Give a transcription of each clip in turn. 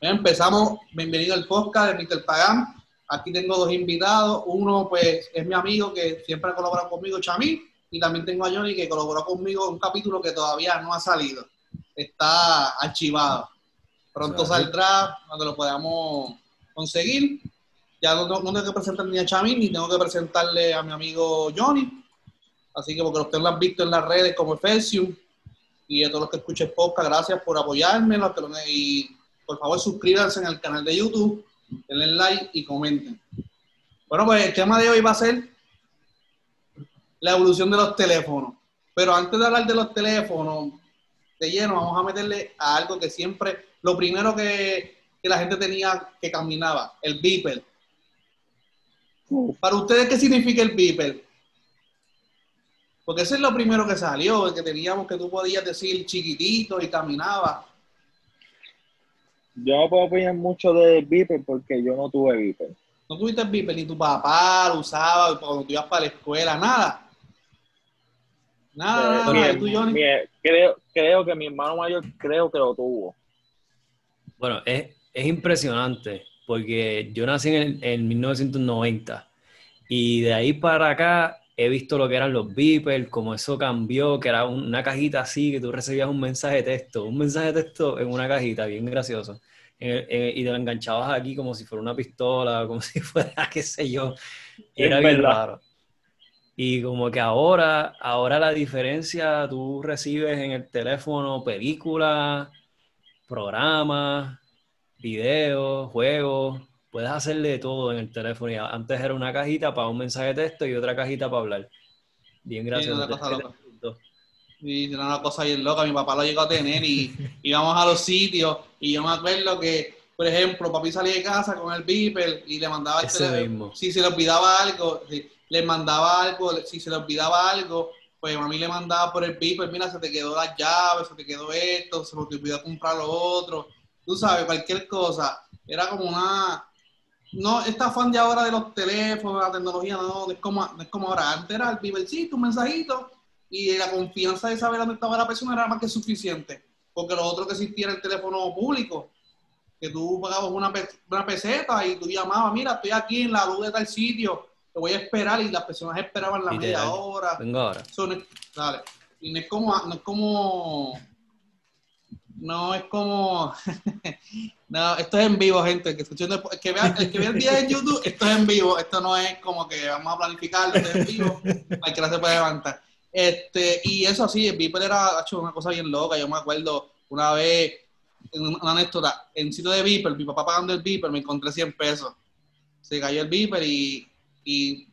Empezamos, bienvenido al podcast de Mr. Pagán. Aquí tengo dos invitados. Uno, pues, es mi amigo que siempre ha colaborado conmigo, Chamí, y también tengo a Johnny que colaboró conmigo en un capítulo que todavía no ha salido. Está archivado. Pronto saldrá cuando lo podamos conseguir. Ya no, no tengo que presentar ni a Chamí, ni tengo que presentarle a mi amigo Johnny. Así que porque ustedes lo han visto en las redes como Efesium y a todos los que escuchen podcast, gracias por apoyarme y por favor suscríbanse el canal de YouTube, denle like y comenten. Bueno, pues el tema de hoy va a ser la evolución de los teléfonos. Pero antes de hablar de los teléfonos de lleno, vamos a meterle a algo que siempre, lo primero que, que la gente tenía que caminaba, el beeper. Para ustedes, ¿qué significa el beeper? Porque ese es lo primero que salió, que teníamos que tú podías decir chiquitito y caminaba. Yo no puedo opinar mucho de Viper porque yo no tuve Viper. ¿No tuviste Viper? Ni tu papá lo usaba cuando tú ibas para la escuela, nada. Nada, nada. ¿Tú, Johnny? creo, creo que mi hermano mayor creo que lo tuvo. Bueno, es, es impresionante porque yo nací en, en 1990 y de ahí para acá he visto lo que eran los beepers, cómo eso cambió, que era una cajita así, que tú recibías un mensaje de texto, un mensaje de texto en una cajita, bien gracioso. y te lo enganchabas aquí como si fuera una pistola, como si fuera, qué sé yo. Era bien raro. Y como que ahora, ahora la diferencia, tú recibes en el teléfono películas, programas, videos, juegos, puedes hacerle todo en el teléfono. Y antes era una cajita para un mensaje de texto y otra cajita para hablar. Bien, gracias. Sí, una cosa loca. Sí, era una cosa bien loca. Mi papá lo llegó a tener y íbamos a los sitios. Y yo me acuerdo que, por ejemplo, papi salía de casa con el beeper y le mandaba el teléfono. Si se le olvidaba algo, le mandaba algo, si se le olvidaba algo, pues mí le mandaba por el beeper, mira, se te quedó las llaves, se te quedó esto, se te olvidó comprar lo otro. Tú sabes, cualquier cosa. Era como una, no, esta afán de ahora de los teléfonos, la tecnología, no, es como, es como ahora. Antes era el vivercito, un mensajito, y la confianza de saber dónde estaba la persona era más que suficiente. Porque lo otro que existía era el teléfono público, que tú pagabas una, una peseta y tú llamabas, mira, estoy aquí en la luz de tal sitio, te voy a esperar, y las personas esperaban la media hora. Venga ahora. dale. Y no es como, no es como no es como. no, esto es en vivo, gente. Que, el que vea el que vea el día en YouTube, esto es en vivo. Esto no es como que vamos a planificarlo, esto es en vivo. Cualquiera se puede levantar. Este, y eso sí, el Viper era hecho una cosa bien loca. Yo me acuerdo una vez, una anécdota, en sitio de Viper, mi papá pagando el Viper, me encontré 100 pesos. Se cayó el Viper y, y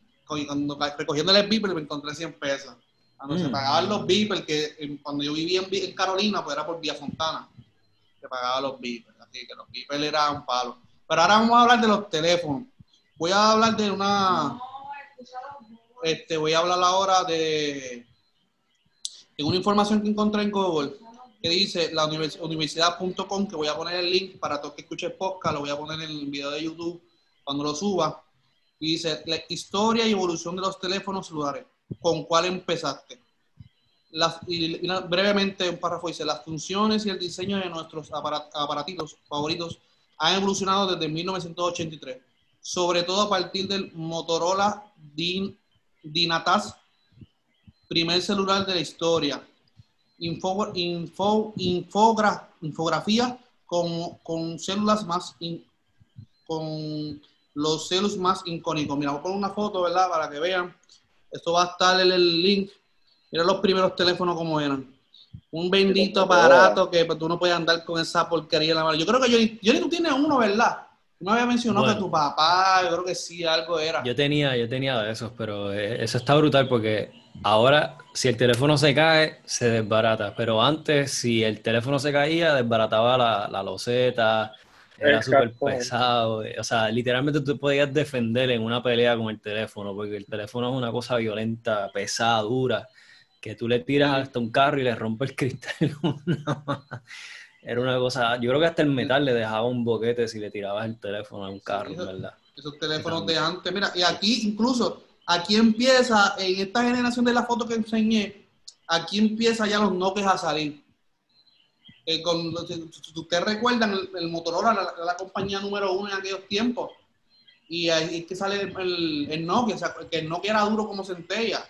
recogiendo el Viper me encontré 100 pesos. Cuando se mm. pagaban los beepers, que cuando yo vivía en, Carolina, pues era por Vía Fontana. Se pagaban los beepers. Así que los beepers eran un palo. Pero ahora vamos a hablar de los teléfonos. Voy a hablar de una. Este, voy a hablar ahora de, de una información que encontré en Google que dice la universidad.com, que voy a poner el link para todos que escuchen podcast, lo voy a poner en el video de YouTube cuando lo suba. Y dice la historia y evolución de los teléfonos celulares con cuál empezaste. Las, brevemente, un párrafo dice, las funciones y el diseño de nuestros aparatitos favoritos han evolucionado desde 1983, sobre todo a partir del Motorola Din, Dynatas, primer celular de la historia. Info, info, infografía con, con células más, con los celos más icónicos. Mira, voy a poner una foto, ¿verdad? Para que vean esto va a estar en el link. Mira los primeros teléfonos como eran. Un bendito aparato que pues, tú no puedes andar con esa porquería en la mano. Yo creo que yo, yo tú tienes uno, ¿verdad? Tú me habías mencionado que tu papá, yo creo que sí, algo era. Yo tenía, yo tenía de esos, pero eh, eso está brutal porque ahora, si el teléfono se cae, se desbarata. Pero antes, si el teléfono se caía, desbarataba la, la loseta, era súper pesado. O sea, literalmente tú podías defender en una pelea con el teléfono, porque el teléfono es una cosa violenta, pesada, dura, que tú le tiras hasta un carro y le rompes el cristal. Era una cosa, yo creo que hasta el metal le dejaba un boquete si le tirabas el teléfono a un carro, ¿verdad? Esos teléfonos de antes, mira, y aquí incluso, aquí empieza, en esta generación de la foto que enseñé, aquí empieza ya los Nokia a salir Eh, con, si, si ustedes recuerdan, el, el Motorola era la, compañía número uno en aquellos tiempos. Y ahí es que sale el, el, Nokia, o sea, que el Nokia era duro como centella.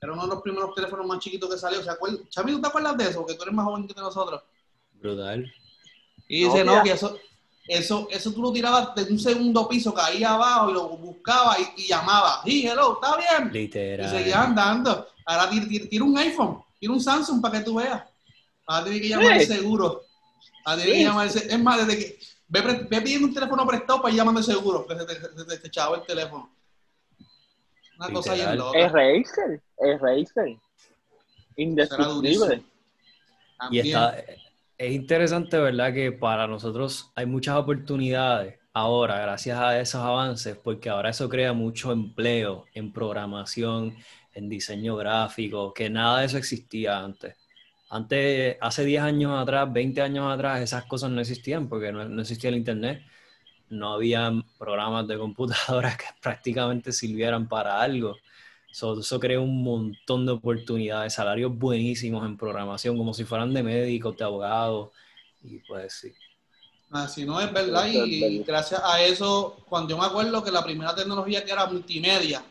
Era uno de los primeros teléfonos más chiquitos que salió. ¿Se acuerda? Chami, ¿tú te acuerdas de eso? Porque tú eres más joven que nosotros. Brutal. Y dice, Nokia. no, que eso, eso, eso tú lo tirabas de un segundo piso, caía abajo y lo buscaba y, y llamaba. Sí, hello, ¿está bien? Y Literal. seguía andando. Ahora tira, tira- tira un iPhone, tira un Samsung para que tú veas. Ahora tiene que llamar el seguro. Ahora tiene que llamar Es más, desde que ve, pidiendo un teléfono prestado para ir llamando el seguro, que se te, echaba el teléfono. Una cosa bien Literal. loca. Es Razer, es Razer. Será Indestructible. Y está, es interesante, ¿verdad? Que para nosotros hay muchas oportunidades ahora, gracias a esos avances, porque ahora eso crea mucho empleo en programación, en diseño gráfico, que nada de eso existía antes. Antes, hace 10 años atrás, 20 años atrás, esas cosas no existían porque no, existía el Internet. No había programas de computadoras que prácticamente sirvieran para algo. So, eso crea un montón de oportunidades, salarios buenísimos en programación, como si fueran de médicos, de abogados. Y pues sí. Así no es verdad, y, verdad. gracias a eso, cuando yo me acuerdo que la primera tecnología que era multimedia,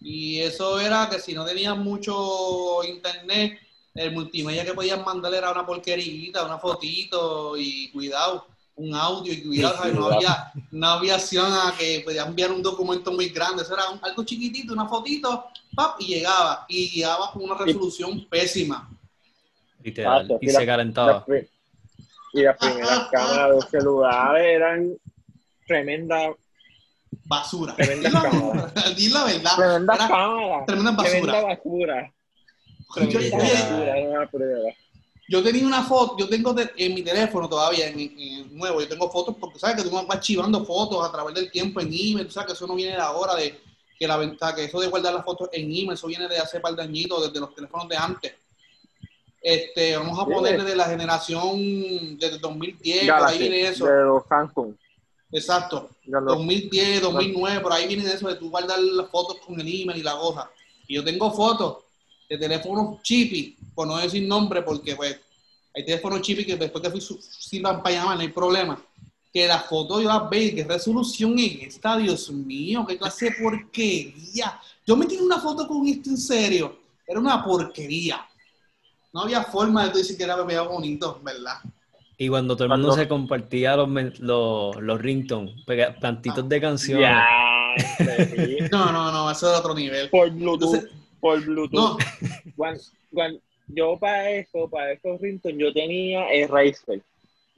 y eso era que si no tenías mucho internet, el multimedia que podías mandar era una porquerita, una fotito, y cuidado, un audio, y cuidado, ¿sabes? no, había, no había opción a que podías enviar un documento muy grande, eso era un- algo chiquitito, una fotito, pap, y llegaba, y llegaba con una resolución pésima. Literal. Exacto, y sí, se la- calentaba. Y las primeras cámaras de los celulares eran tremendas, Basura. Tremenda cámara. di la verdad. tremenda basura. Tremenda basura. Yo, tenía una foto, yo tengo de- en mi teléfono todavía, en, en- nuevo, yo tengo fotos porque sabes que tú vas archivando fotos a través del tiempo en email, tú sabes que eso no viene de ahora, de que la ventaja, que eso de guardar las fotos en email, eso viene de hace par de añitos, desde los teléfonos de antes. Este, vamos a ponerle de la generación desde 2010, por ahí Galaxy, viene eso. de los Samsung. Exacto. de los- 2010, 2009, por ahí viene eso de tú guardar las fotos con el email y la cosa. Y yo tengo fotos de teléfonos chippy, por no decir nombre, porque pues hay teléfonos chippy que después que sirvan para llamar, no hay problema. Que las fotos yo las veo qué resolución es esta, Dios mío, qué clase de porquería. Yo me tiré una foto con esto en serio, era una porquería. No había forma de tú decir que era bebé bonito, ¿verdad? Y cuando todo el mundo se compartía los, los, los ringtones, plantitos de canciones. Ya, sí. No, no, no, eso era otro nivel. Por Bluetooth. Entonces, por Bluetooth. no, Cuando- cuando- yo para eso, para esos ringtones, yo tenía el Razer.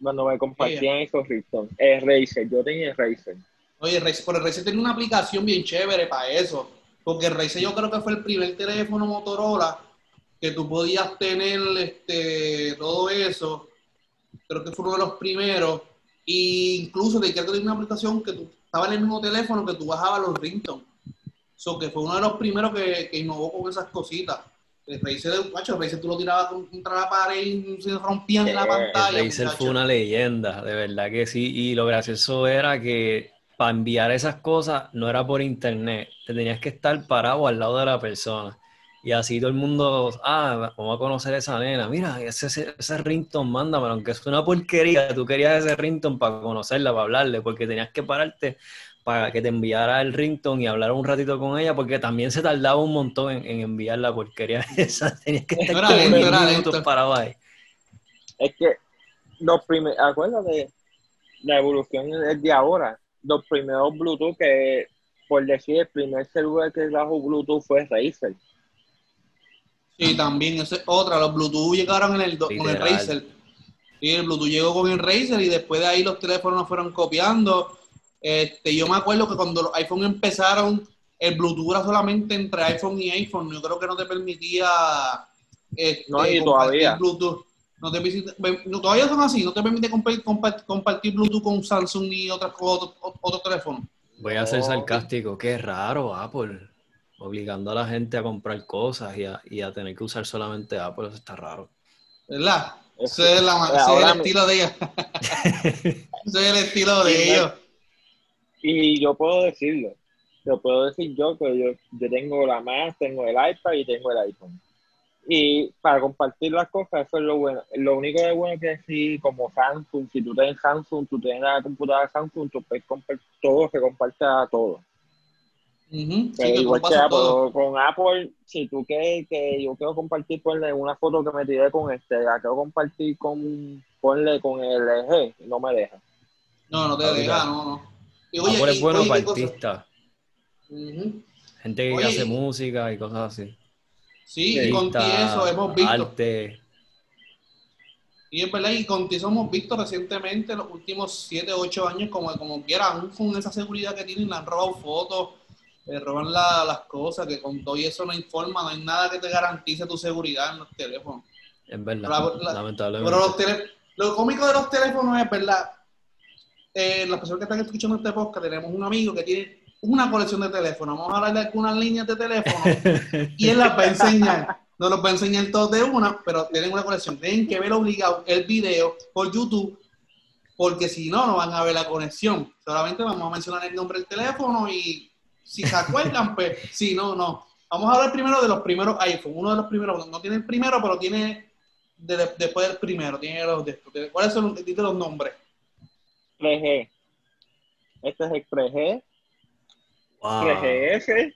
Cuando me compartían esos ringtones. El Razer, yo tenía el Razer. Oye, Razer- pero el Razer tiene una aplicación bien chévere para eso. Porque el Razer yo creo que fue el primer teléfono Motorola que tú podías tener este, todo eso. Creo que fue uno de los primeros. E incluso te que tenía una aplicación que tú estaba en el mismo teléfono que tú bajabas los ringtones. So que fue uno de los primeros que, que innovó con esas cositas. El Razer, macho, el Razer tú lo tirabas contra la pared y se rompían en la Eh, pantalla. El Razer fue una leyenda, de verdad que sí. Y lo gracioso era que para enviar esas cosas no era por internet, te tenías que estar parado al lado de la persona. Y así todo el mundo, ah, vamos a conocer a esa nena. Mira, ese, ese, ese ringtone, mándamelo, aunque es una porquería. Tú querías ese ringtone para conocerla, para hablarle, porque tenías que pararte para que te enviara el ringtone y hablar un ratito con ella, porque también se tardaba un montón en, en enviar la porquería esa. Tenías que estar Era como lento, 10 era minutos parado ahí. Es que los primeros, acuérdate, la evolución es de ahora. Los primeros Bluetooth que, por decir, el primer celular que trajo Bluetooth fue Razer. Sí, también, esa es otra. Los Bluetooth llegaron en el, con el. Razer. Sí, el Bluetooth llegó con el Razer y después de ahí los teléfonos fueron copiando. Este, yo me acuerdo que cuando los iPhone empezaron, el Bluetooth era solamente entre iPhone y iPhone. Yo creo que no te permitía este, No, y todavía. Bluetooth. No te no, todavía son así, no te permite compa- compa- compartir Bluetooth con Samsung ni otras otros otros teléfonos. Voy a ser sarcástico, qué raro Apple, obligando a la gente a comprar cosas y a, y a tener que usar solamente Apple, eso está raro. ¿Verdad? Es Ese es, la- ese es el estilo de ellos. ese es el estilo de ellos. Y yo puedo decirlo. Lo puedo decir yo, que yo, yo tengo la Mac, tengo el iPad y tengo el iPhone. Y para compartir las cosas, eso es lo bueno. Lo único de bueno es que si, como Samsung, si tú tienes Samsung, tú tienes la computadora Samsung, tú puedes compartir todo, se comparte a todo. Ujú, sí, Pero que igual Apple, todo. con Apple, si tú quieres que yo quiero compartir, ponle una foto que me tiré con este, la quiero compartir con, ponle con el LG, no me deja. No, no te deja, no, no. Es y- bueno oye, para artistas, gente que Oye, hace música y cosas así. Sí, y con eso hemos visto. arte. Y es verdad, y con ti eso hemos visto recientemente, los últimos 7, 8 años, como, como quiera, aún con esa seguridad que tienen, le han robado fotos, le roban la- las cosas, que con todo y eso no informa, no hay nada que te garantice tu seguridad en los teléfonos. Es verdad, La- la- lamentablemente. Pero los tele- lo cómico de los teléfonos es verdad. Eh, las personas que están escuchando este podcast, tenemos un amigo que tiene una colección de teléfonos. Vamos a hablar de algunas líneas de teléfono y él las va a enseñar. No los va a enseñar todos de una, pero tienen una colección. Tienen que ver obligado el video por YouTube, porque si no, no van a ver la conexión. Solamente vamos a mencionar el nombre del teléfono y si se acuerdan, pues si no, no. Vamos a hablar primero de los primeros iPhone. Uno de los primeros, no tiene el primero, pero tiene de- de- después del primero. Tiene los de. ¿Cuáles son los, los nombres? 3G. Este es el 3G, Wow, 3GS,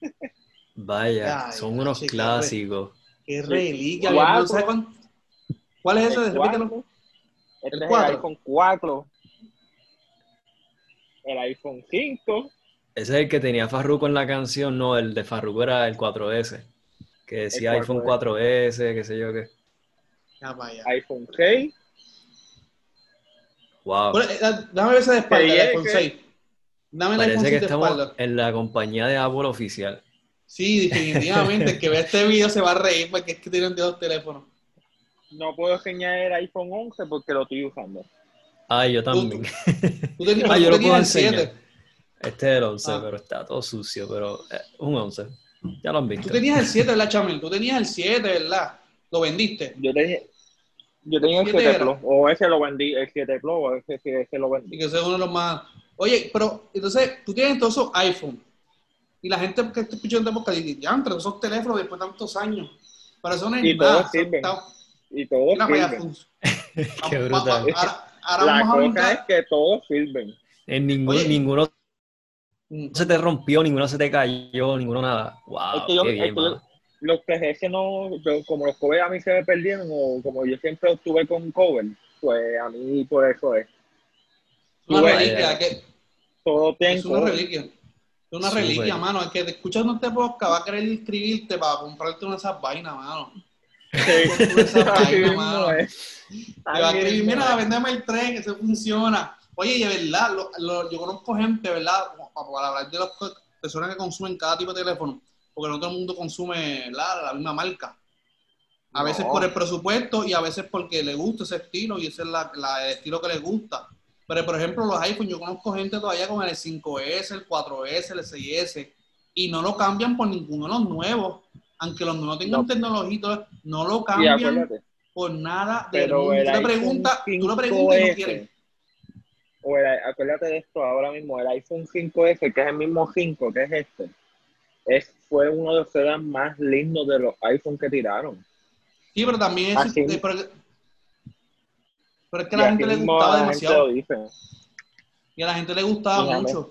vaya, Ay, son unos chica, clasicos. Qué reliquia. No ¿Cuál es ese? el Repítelo. 4, este El es cuatro. el iPhone 4, el iPhone 5, Ese es el que tenía Farruko en la canción, no, el de Farruko era el 4S, que decía El iPhone 4S. 4S, qué sé yo qué. Ya, vaya. iPhone 6, Wow, Bueno, eh, Dame ese de espalda, iPhone que- 6. Dame iPhone parece 6 que de estamos espalda. en la compañía de Apple oficial. Sí, definitivamente. el que vea este video se va a reír porque es que tienen dos teléfonos. no puedo enseñar el iPhone 11 porque lo estoy usando. Ay, yo también. Tú tenías, Ah, tú yo lo puedo el enseñar. 7. Este es el 11, Ah. pero está todo sucio, pero eh, un 11. Ya lo han Tú visto. tenías el 7, ¿verdad, Chamel? Tú tenías el 7, ¿verdad? Lo vendiste. Yo tenía, yo tenía el ¿Siete 7 era? Plus, o ese lo vendí, el 7 Plus, o ese, ese, ese lo Y vendí. que ese es uno de los más. Oye, pero entonces tú tienes todos esos iPhone. Y la gente que está escuchando podcast dice, ya, entre esos teléfonos después de tantos años. Pero eso no es Y nada. todos sirven. está- Y todos sirven. fun- Qué brutal. vamos- Ahora, ahora La vamos a cosa es que todos sirven. En ningún, Oye. ninguno Mm. se te rompió, ninguno se te cayó, ninguno nada. Wow, Es que yo- qué es bien, que yo- Los 3GS no, yo- como los covers a mí se me perdieron, o como yo siempre estuve con cover, pues a mí por eso es. Una Bueno, reliquia, que Todo tiene es una reliquia. Es una reliquia, mano. El que te escuchando este podcast va a querer inscribirte para comprarte una de esas vainas, mano. Sí. Con esa Así vaina, mismo mano. es. Te va a escribir, mira, vendeme el tren, que eso funciona. Oye, y de verdad, lo- lo- yo conozco gente, ¿verdad? Para, hablar de las personas que consumen cada tipo de teléfono, porque no todo el mundo consume la, la misma marca. A No. veces por el presupuesto y a veces porque le gusta ese estilo y ese es la, la- el estilo que le gusta. Pero, por ejemplo, los iPhone, yo conozco gente todavía con el 5S, el 4S, el 6S, y no lo cambian por ninguno de los nuevos. Aunque los nuevos tengan No. tecnología no lo cambian por nada del pero el Tú le preguntas, tú le 5S, preguntas y no quieren. o el- acuérdate de esto ahora mismo, el iPhone 5S, que es el mismo 5 que es este, es, fue uno de los sedans más lindos de los iPhone que tiraron. Sí, pero también es, Así- eh, pero, pero es que a la gente le gustaba la gente demasiado. lo dice. Y a la gente le gustaba Fíjame. mucho.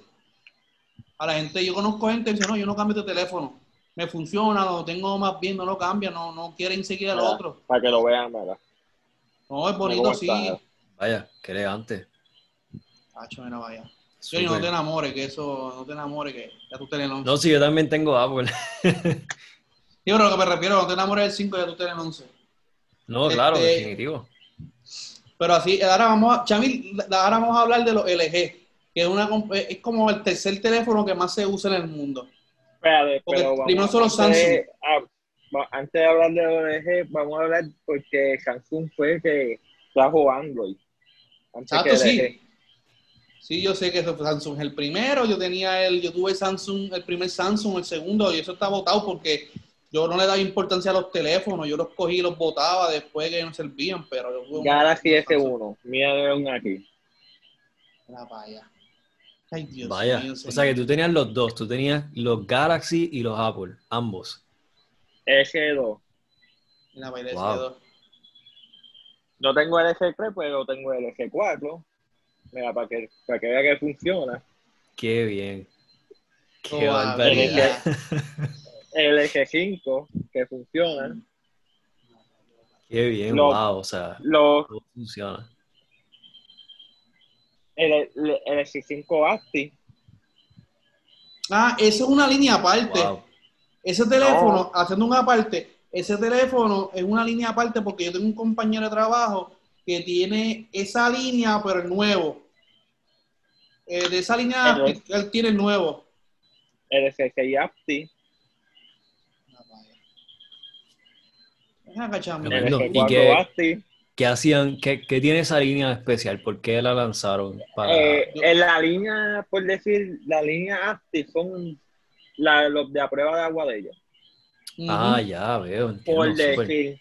A la gente, yo conozco gente que dice, no, yo no cambio de teléfono. Me funciona, lo tengo más bien, no lo cambia, no, no quieren seguir al otro. Para que lo vean, ¿verdad? No, es bonito, sí. Vaya, qué elegante. Tacho, mira, vaya. Yo Súper. no te enamores, que eso, no te enamores, que ya tú tenés el 11. No, si yo también tengo Apple. Sí, pero lo que me refiero, no te enamores del 5, ya tú tenés el 11. No, claro, Este- definitivo. Pero así, ahora vamos a, Chamil, ahora vamos a hablar de los LG, que es, una, es como el tercer teléfono que más se usa en el mundo. Espérate, Porque pero vamos, primero son los antes Samsung. de- ah, antes de hablar de ONG, vamos a hablar porque Samsung fue el que trajo Android. Antes Exacto, que sí. LG. Sí, yo sé que eso fue Samsung el primero, yo tenía el, yo tuve Samsung, el primer Samsung, el segundo, y eso está votado porque yo no le daba importancia a los teléfonos, yo los cogí y los botaba después que no servían, pero yo tuve Galaxy S1. Mira un aquí. Para allá. Ay, Dios Vaya. mío, O sea que tú tenías los dos. Tú tenías los Galaxy y los Apple, ambos. S2. Mira, para el Wow. S2. No tengo el S3, pero tengo el S4. Mira, para que, para que vea que funciona. Qué bien. Qué barbaridad. El S5, que funciona. Qué bien, Lo- wow. O sea, todo funciona. el, el, el S5 Acti. Ah, esa es una línea aparte. Wow. Ese teléfono, haciendo una parte, ese teléfono es una línea aparte porque yo tengo un compañero de trabajo que tiene esa línea, pero el nuevo. Eh, de esa línea, él tiene el nuevo. El S6 Acti. Ven acá, chamo. El Tremendo. S4 ¿Y qué- Acti. ¿Qué hacían? ¿Qué, qué tiene esa línea especial? ¿Por qué la lanzaron? Para... Eh, en la línea, por decir, la línea Acti son la, los de a prueba de agua de ellos. Ah, ya veo. Entiendo, Por decir.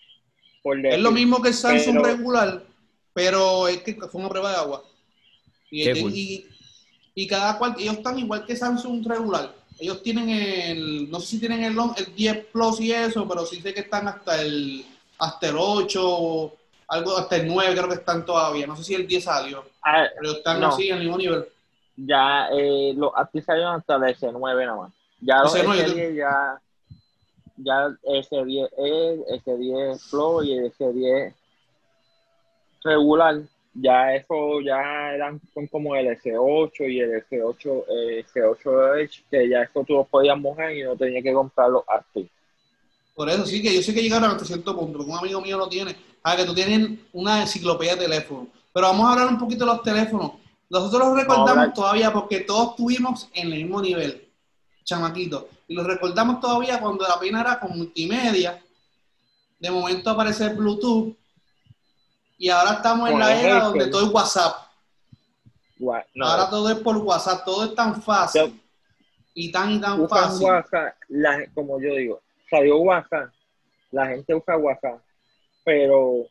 Por decir. Es lo mismo que el Samsung Pero- regular, pero es que fue una prueba de agua. Y, Qué cool. y- y cada cual, ellos están igual que Samsung regular. Ellos tienen el, no sé si tienen el, el 10 Plus y eso, pero sí sé que están hasta el, hasta el 8, algo, hasta el 9 creo que están todavía. No sé si el 10 salió, Ah, pero están No. así en el mismo nivel. ya eh, los Acti salieron hasta el S9 nada más. Ya los S9, S10 ya. Ya S10 E, S10 Flow y el S10 regular. Ya eso ya eran son como el S8 y el S8, eh, S8 Edge, que ya eso tú los podías mojar y no tenías que comprar los Acti. Por eso sí que yo sé que llegaron hasta cierto punto, porque un amigo mío lo tiene. Ah, que tú tienes una enciclopedia de teléfonos. Pero vamos a hablar un poquito de los teléfonos. Nosotros los recordamos todavía porque todos estuvimos en el mismo nivel, chamaquito. Y los recordamos todavía cuando la pena era con multimedia. De momento aparece Bluetooth. Y ahora estamos en la era donde todo es WhatsApp. No, Ahora todo es por WhatsApp, todo es tan fácil. Y tan y tan usan fácil. WhatsApp, la- como yo digo, salió WhatsApp, la gente usa WhatsApp, pero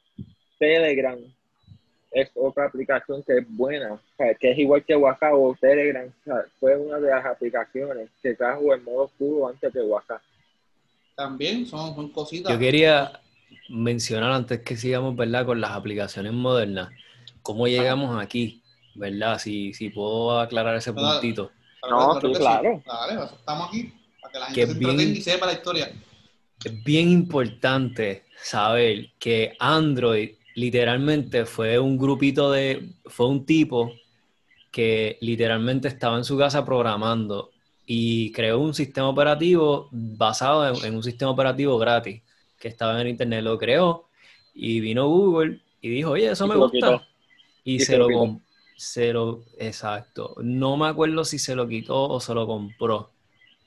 Telegram es otra aplicación que es buena, o sea, que es igual que WhatsApp o Telegram, o sea, fue una de las aplicaciones que trajo el modo oscuro antes que WhatsApp. También son, son cositas. Yo quería mencionar antes que sigamos, ¿verdad? Con las aplicaciones modernas, cómo llegamos aquí, ¿verdad? Si, si puedo aclarar ese puntito. No, sí, claro. Dale, pues, estamos aquí para que la Que gente se bien- entretenga y sepa la historia. Es bien importante saber que Android literalmente fue un grupito de, fue un tipo que literalmente estaba en su casa programando y creó un sistema operativo basado en, en un sistema operativo gratis que estaba en el internet, lo creó y vino Google y dijo, oye, eso Y me gusta. Y, Y se, se lo, se lo, exacto. No me acuerdo si se lo quitó o se lo compró.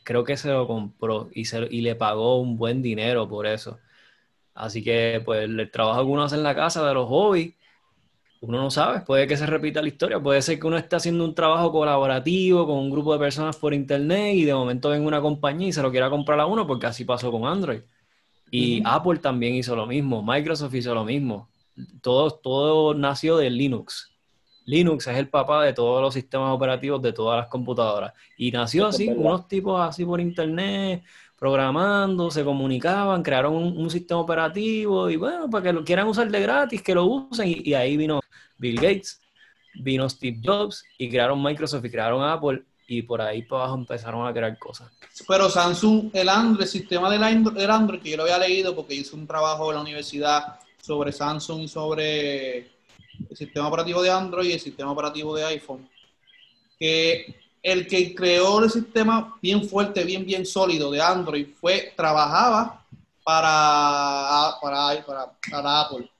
Creo que se lo compró y, se, y le pagó un buen dinero por eso. Así que, pues, el trabajo que uno hace en la casa de los hobbies, uno no sabe, puede que se repita la historia, puede ser que uno esté haciendo un trabajo colaborativo con un grupo de personas por internet y de momento venga una compañía y se lo quiera comprar a uno, porque así pasó con Android. Y. Apple también hizo lo mismo, Microsoft hizo lo mismo. Todo, todo nació de Linux. Linux es el papá de todos los sistemas operativos de todas las computadoras. Y nació así, unos tipos así por internet, programando, se comunicaban, crearon un, un sistema operativo y bueno, para que lo quieran usar de gratis, que lo usen. Y, y ahí vino Bill Gates, vino Steve Jobs y crearon Microsoft y crearon Apple y por ahí para abajo empezaron a crear cosas. Pero Samsung, el Android, el sistema del Android, que yo lo había leído porque hice un trabajo en la universidad sobre Samsung y sobre el sistema operativo de Android y el sistema operativo de iPhone. Que el que creó el sistema bien fuerte, bien, bien sólido de Android fue, trabajaba para, para, para, Apple.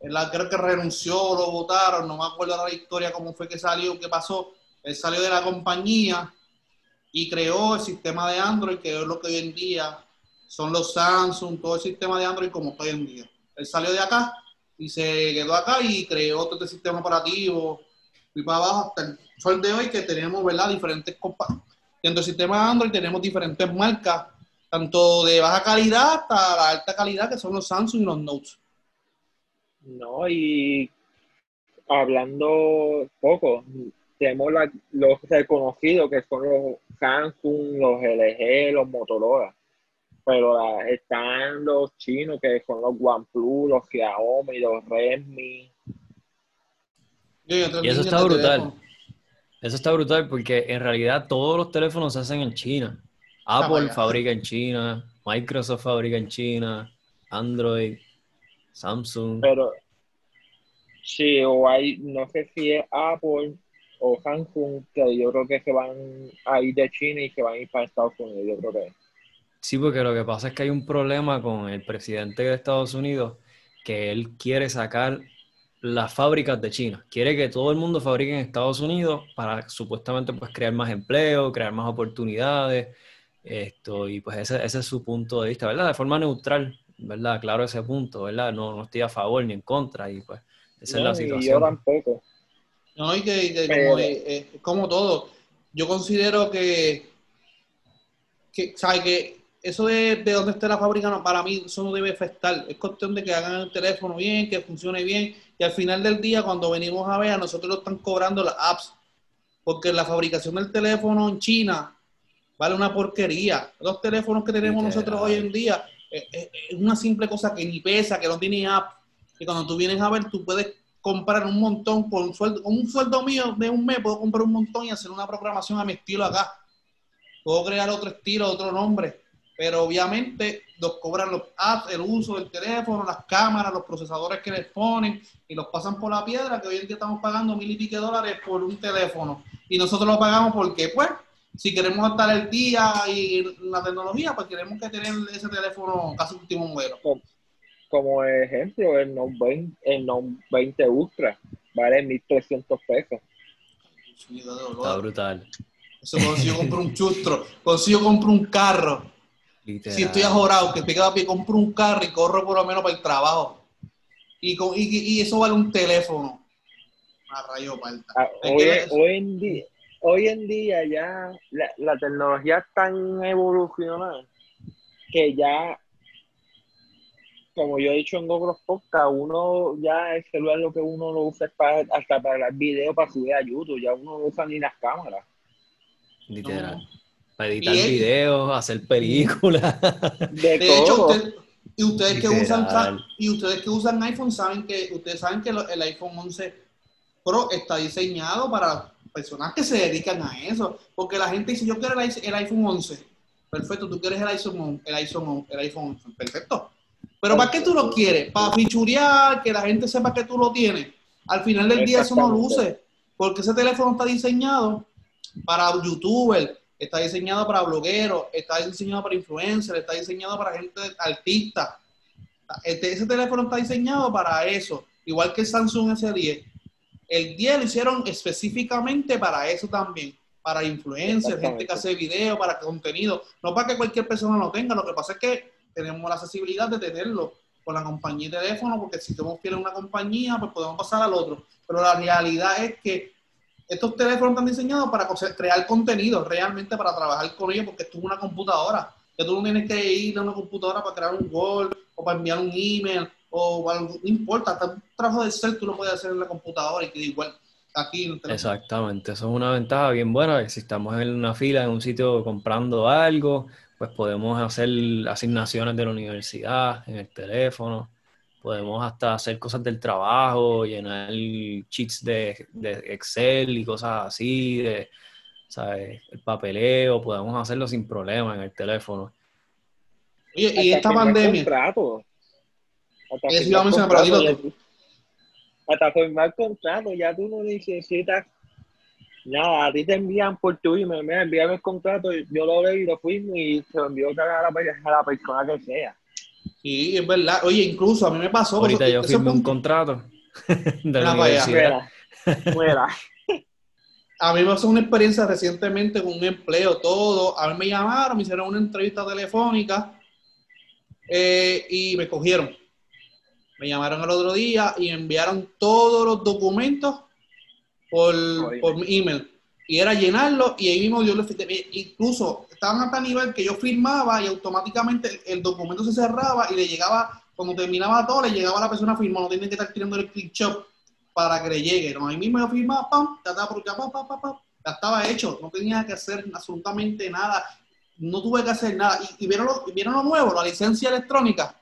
Creo que renunció, lo votaron, no me acuerdo la historia, cómo fue que salió, qué pasó. Él salió de la compañía y creó el sistema de Android, que es lo que hoy en día son los Samsung, todo el sistema de Android como hoy en día. Él salió de acá y se quedó acá y creó todo este sistema operativo y para abajo hasta el sol de hoy que tenemos, ¿verdad? Diferentes compa- Dentro del sistema Android tenemos diferentes marcas, tanto de baja calidad hasta la alta calidad, que son los Samsung y los Notes. No, y hablando poco, tenemos la- los reconocidos que son los Samsung, los LG, los Motorola. pero la- están los chinos que son los OnePlus, los Xiaomi, los Redmi. Y eso está brutal. teléfono. Eso está brutal porque en realidad todos los teléfonos se hacen en China. Apple fabrica en China, Microsoft fabrica en China, Android, Samsung. Pero sí, o hay, no sé si es Apple o Samsung, que yo creo que se van a ir de China y se van a ir para Estados Unidos, yo creo que. Sí, porque lo que pasa es que hay un problema con el presidente de Estados Unidos, que él quiere sacar las fábricas de China. Quiere que todo el mundo fabrique en Estados Unidos para supuestamente pues crear más empleo, crear más oportunidades. Esto, y pues ese, ese es su punto de vista, ¿verdad? De forma neutral, ¿verdad? Claro ese punto, ¿verdad? No, no estoy a favor ni en contra y pues esa es la y yo situación. tampoco. No, y que, que Pero- como, eh, como todo, yo considero que, que ¿sabes? Que eso de, de dónde esté la fábrica, no, para mí eso no debe afectar. Es cuestión de que hagan el teléfono bien, que funcione bien, y al final del día, cuando venimos a ver, a nosotros lo están cobrando las apps, porque la fabricación del teléfono en China vale una porquería. Los teléfonos que tenemos Literal. nosotros hoy en día eh, eh, es una simple cosa que ni pesa, que no tiene app, que cuando tú vienes a ver, tú puedes comprar un montón con un sueldo, con un sueldo mío de un mes, puedo comprar un montón y hacer una programación a mi estilo acá. Puedo crear otro estilo, otro nombre, pero obviamente los cobran los apps, el uso del teléfono, las cámaras, los procesadores que les ponen y los pasan por la piedra, que hoy en día estamos pagando mil y pico de dólares por un teléfono. Y nosotros lo pagamos porque, pues, si queremos estar el día y la tecnología, pues queremos que tener ese teléfono casi último modelo. Como ejemplo, el Note 20, el Note 20 Ultra vale 1.300 pesos. Está brutal. Eso consigo compro un chustro, consigo compro un carro. Literal. Si estoy ajorado, que estoy a pie, compro un carro y corro por lo menos para el trabajo. Y, con, y, y eso vale un teléfono. A rayo. Ah, hoy en día, hoy en día ya la, la tecnología es tan evolucionada que ya, como yo he dicho en otros podcasts, uno ya el celular lo que uno lo usa es para, hasta para grabar video para subir a YouTube, ya uno no usa ni las cámaras. Literal. No. Para editar videos, hacer películas. De, De hecho, usted- y ustedes que usan y ustedes que usan iPhone saben que ustedes saben que el iPhone 11 Pro está diseñado para personas que se dedican a eso, porque la gente dice, "Yo quiero el, iPhone 11." Perfecto, tú quieres el iPhone on- el iPhone on- el iPhone 11. Perfecto. Pero ¿para qué tú lo quieres? Para fichurear, que la gente sepa que tú lo tienes. Al final del día eso no luce, porque ese teléfono está diseñado para youtubers, está diseñado para blogueros, está diseñado para influencers, está diseñado para gente artista. Este- ese teléfono está diseñado para eso, igual que el Samsung S10. El 10 lo hicieron específicamente para eso también, para influencers, gente que hace video, para contenido, no para que cualquier persona lo tenga. Lo que pasa es que tenemos la accesibilidad de tenerlo con la compañía de teléfono, porque si somos fieles a una compañía, pues podemos pasar al otro. Pero la realidad es que estos teléfonos están diseñados para crear contenido, realmente para trabajar con ellos, porque esto es una computadora. Que tú no tienes que ir a una computadora para crear un Word o para enviar un email o algo, no importa, hasta un trabajo de ser tú lo puedes hacer en la computadora y queda igual aquí. Exactamente, eso es una ventaja bien buena, si estamos en una fila en un sitio comprando algo, pues podemos hacer asignaciones de la universidad en el teléfono, podemos hasta hacer cosas del trabajo, llenar cheats de, de Excel y cosas así, de, ¿sabes? El papeleo, podemos hacerlo sin problema en el teléfono. Oye, y Hasta esta pandemia, contrato. Hasta firmar contrato, ya Hasta firmar contrato, ya tú no necesitas nada. A ti te envían por tu email, mira, envíame el contrato, yo lo leo y lo firmo y se lo envío a la, a la persona que sea. sí, es verdad. Oye, incluso a mí me pasó. Ahorita eso- yo firmé fue un contrato de la. Fuera, fuera. A mí me pasó una experiencia recientemente con un empleo, todo. A mí me llamaron, me hicieron una entrevista telefónica eh, y me cogieron. Me llamaron el otro día y enviaron todos los documentos por, por mi email. Y era llenarlo y ahí mismo yo lo firmé. Incluso estaban hasta nivel que yo firmaba y automáticamente el, el documento se cerraba y le llegaba, cuando terminaba todo, le llegaba a la persona firmó. No tienen que estar tirando el screenshot para que le llegue. No, ahí mismo yo firmaba, pam, estaba, ya, pam, pam, pam, pam, ya estaba hecho. No tenía que hacer absolutamente nada. no tuve que hacer nada. ¿Y, y vieron, lo, vieron lo nuevo? La licencia electrónica.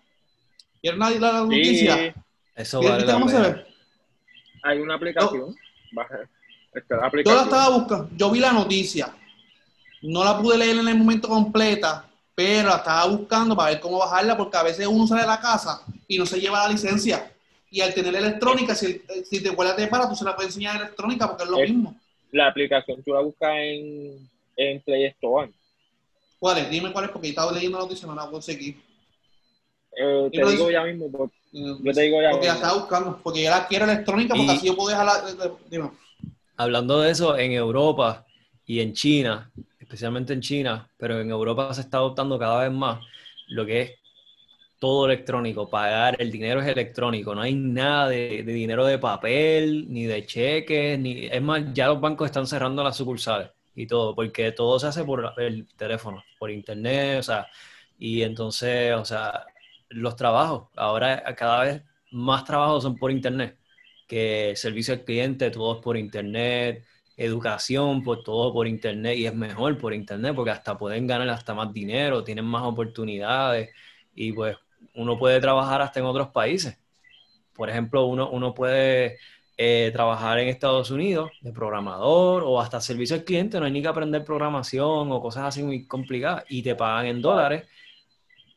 ¿Vieron la, la noticia? Sí, Eso ¿Viste vale la cómo se pena. ve? hay una aplicación. Esta, la Yo la estaba buscando, yo vi la noticia. No la pude leer en el momento completa, pero la estaba buscando para ver cómo bajarla, porque a veces uno sale de la casa y no se lleva la licencia. Y al tener electrónica, si, si te vuelves de para, tú se la puedes enseñar electrónica porque es lo Es- mismo. La aplicación tú la buscas en, en Play Store. ¿Cuál es? Dime cuál es, porque estaba leyendo la noticia y no la conseguí. Eh, te digo ya mismo. porque- Eh, Yo te digo ya Porque la mismo. estaba buscando, porque yo la quiero electrónica, porque Y- así yo puedo dejarla. eh, Dime. Hablando de eso, en Europa y en China, especialmente en China, pero en Europa se está adoptando cada vez más lo que es todo electrónico, pagar, el dinero es electrónico, no hay nada de, de dinero de papel, ni de cheques, ni es más, ya los bancos están cerrando las sucursales y todo, porque todo se hace por el teléfono, por internet, o sea, y entonces, o sea, los trabajos, ahora cada vez más trabajos son por internet que servicio al cliente, todo es por internet, educación, pues todo por internet y es mejor por internet porque hasta pueden ganar hasta más dinero, tienen más oportunidades y pues uno puede trabajar hasta en otros países. Por ejemplo, uno, uno puede eh, trabajar en Estados Unidos de programador o hasta servicio al cliente, no hay ni que aprender programación o cosas así muy complicadas y te pagan en dólares.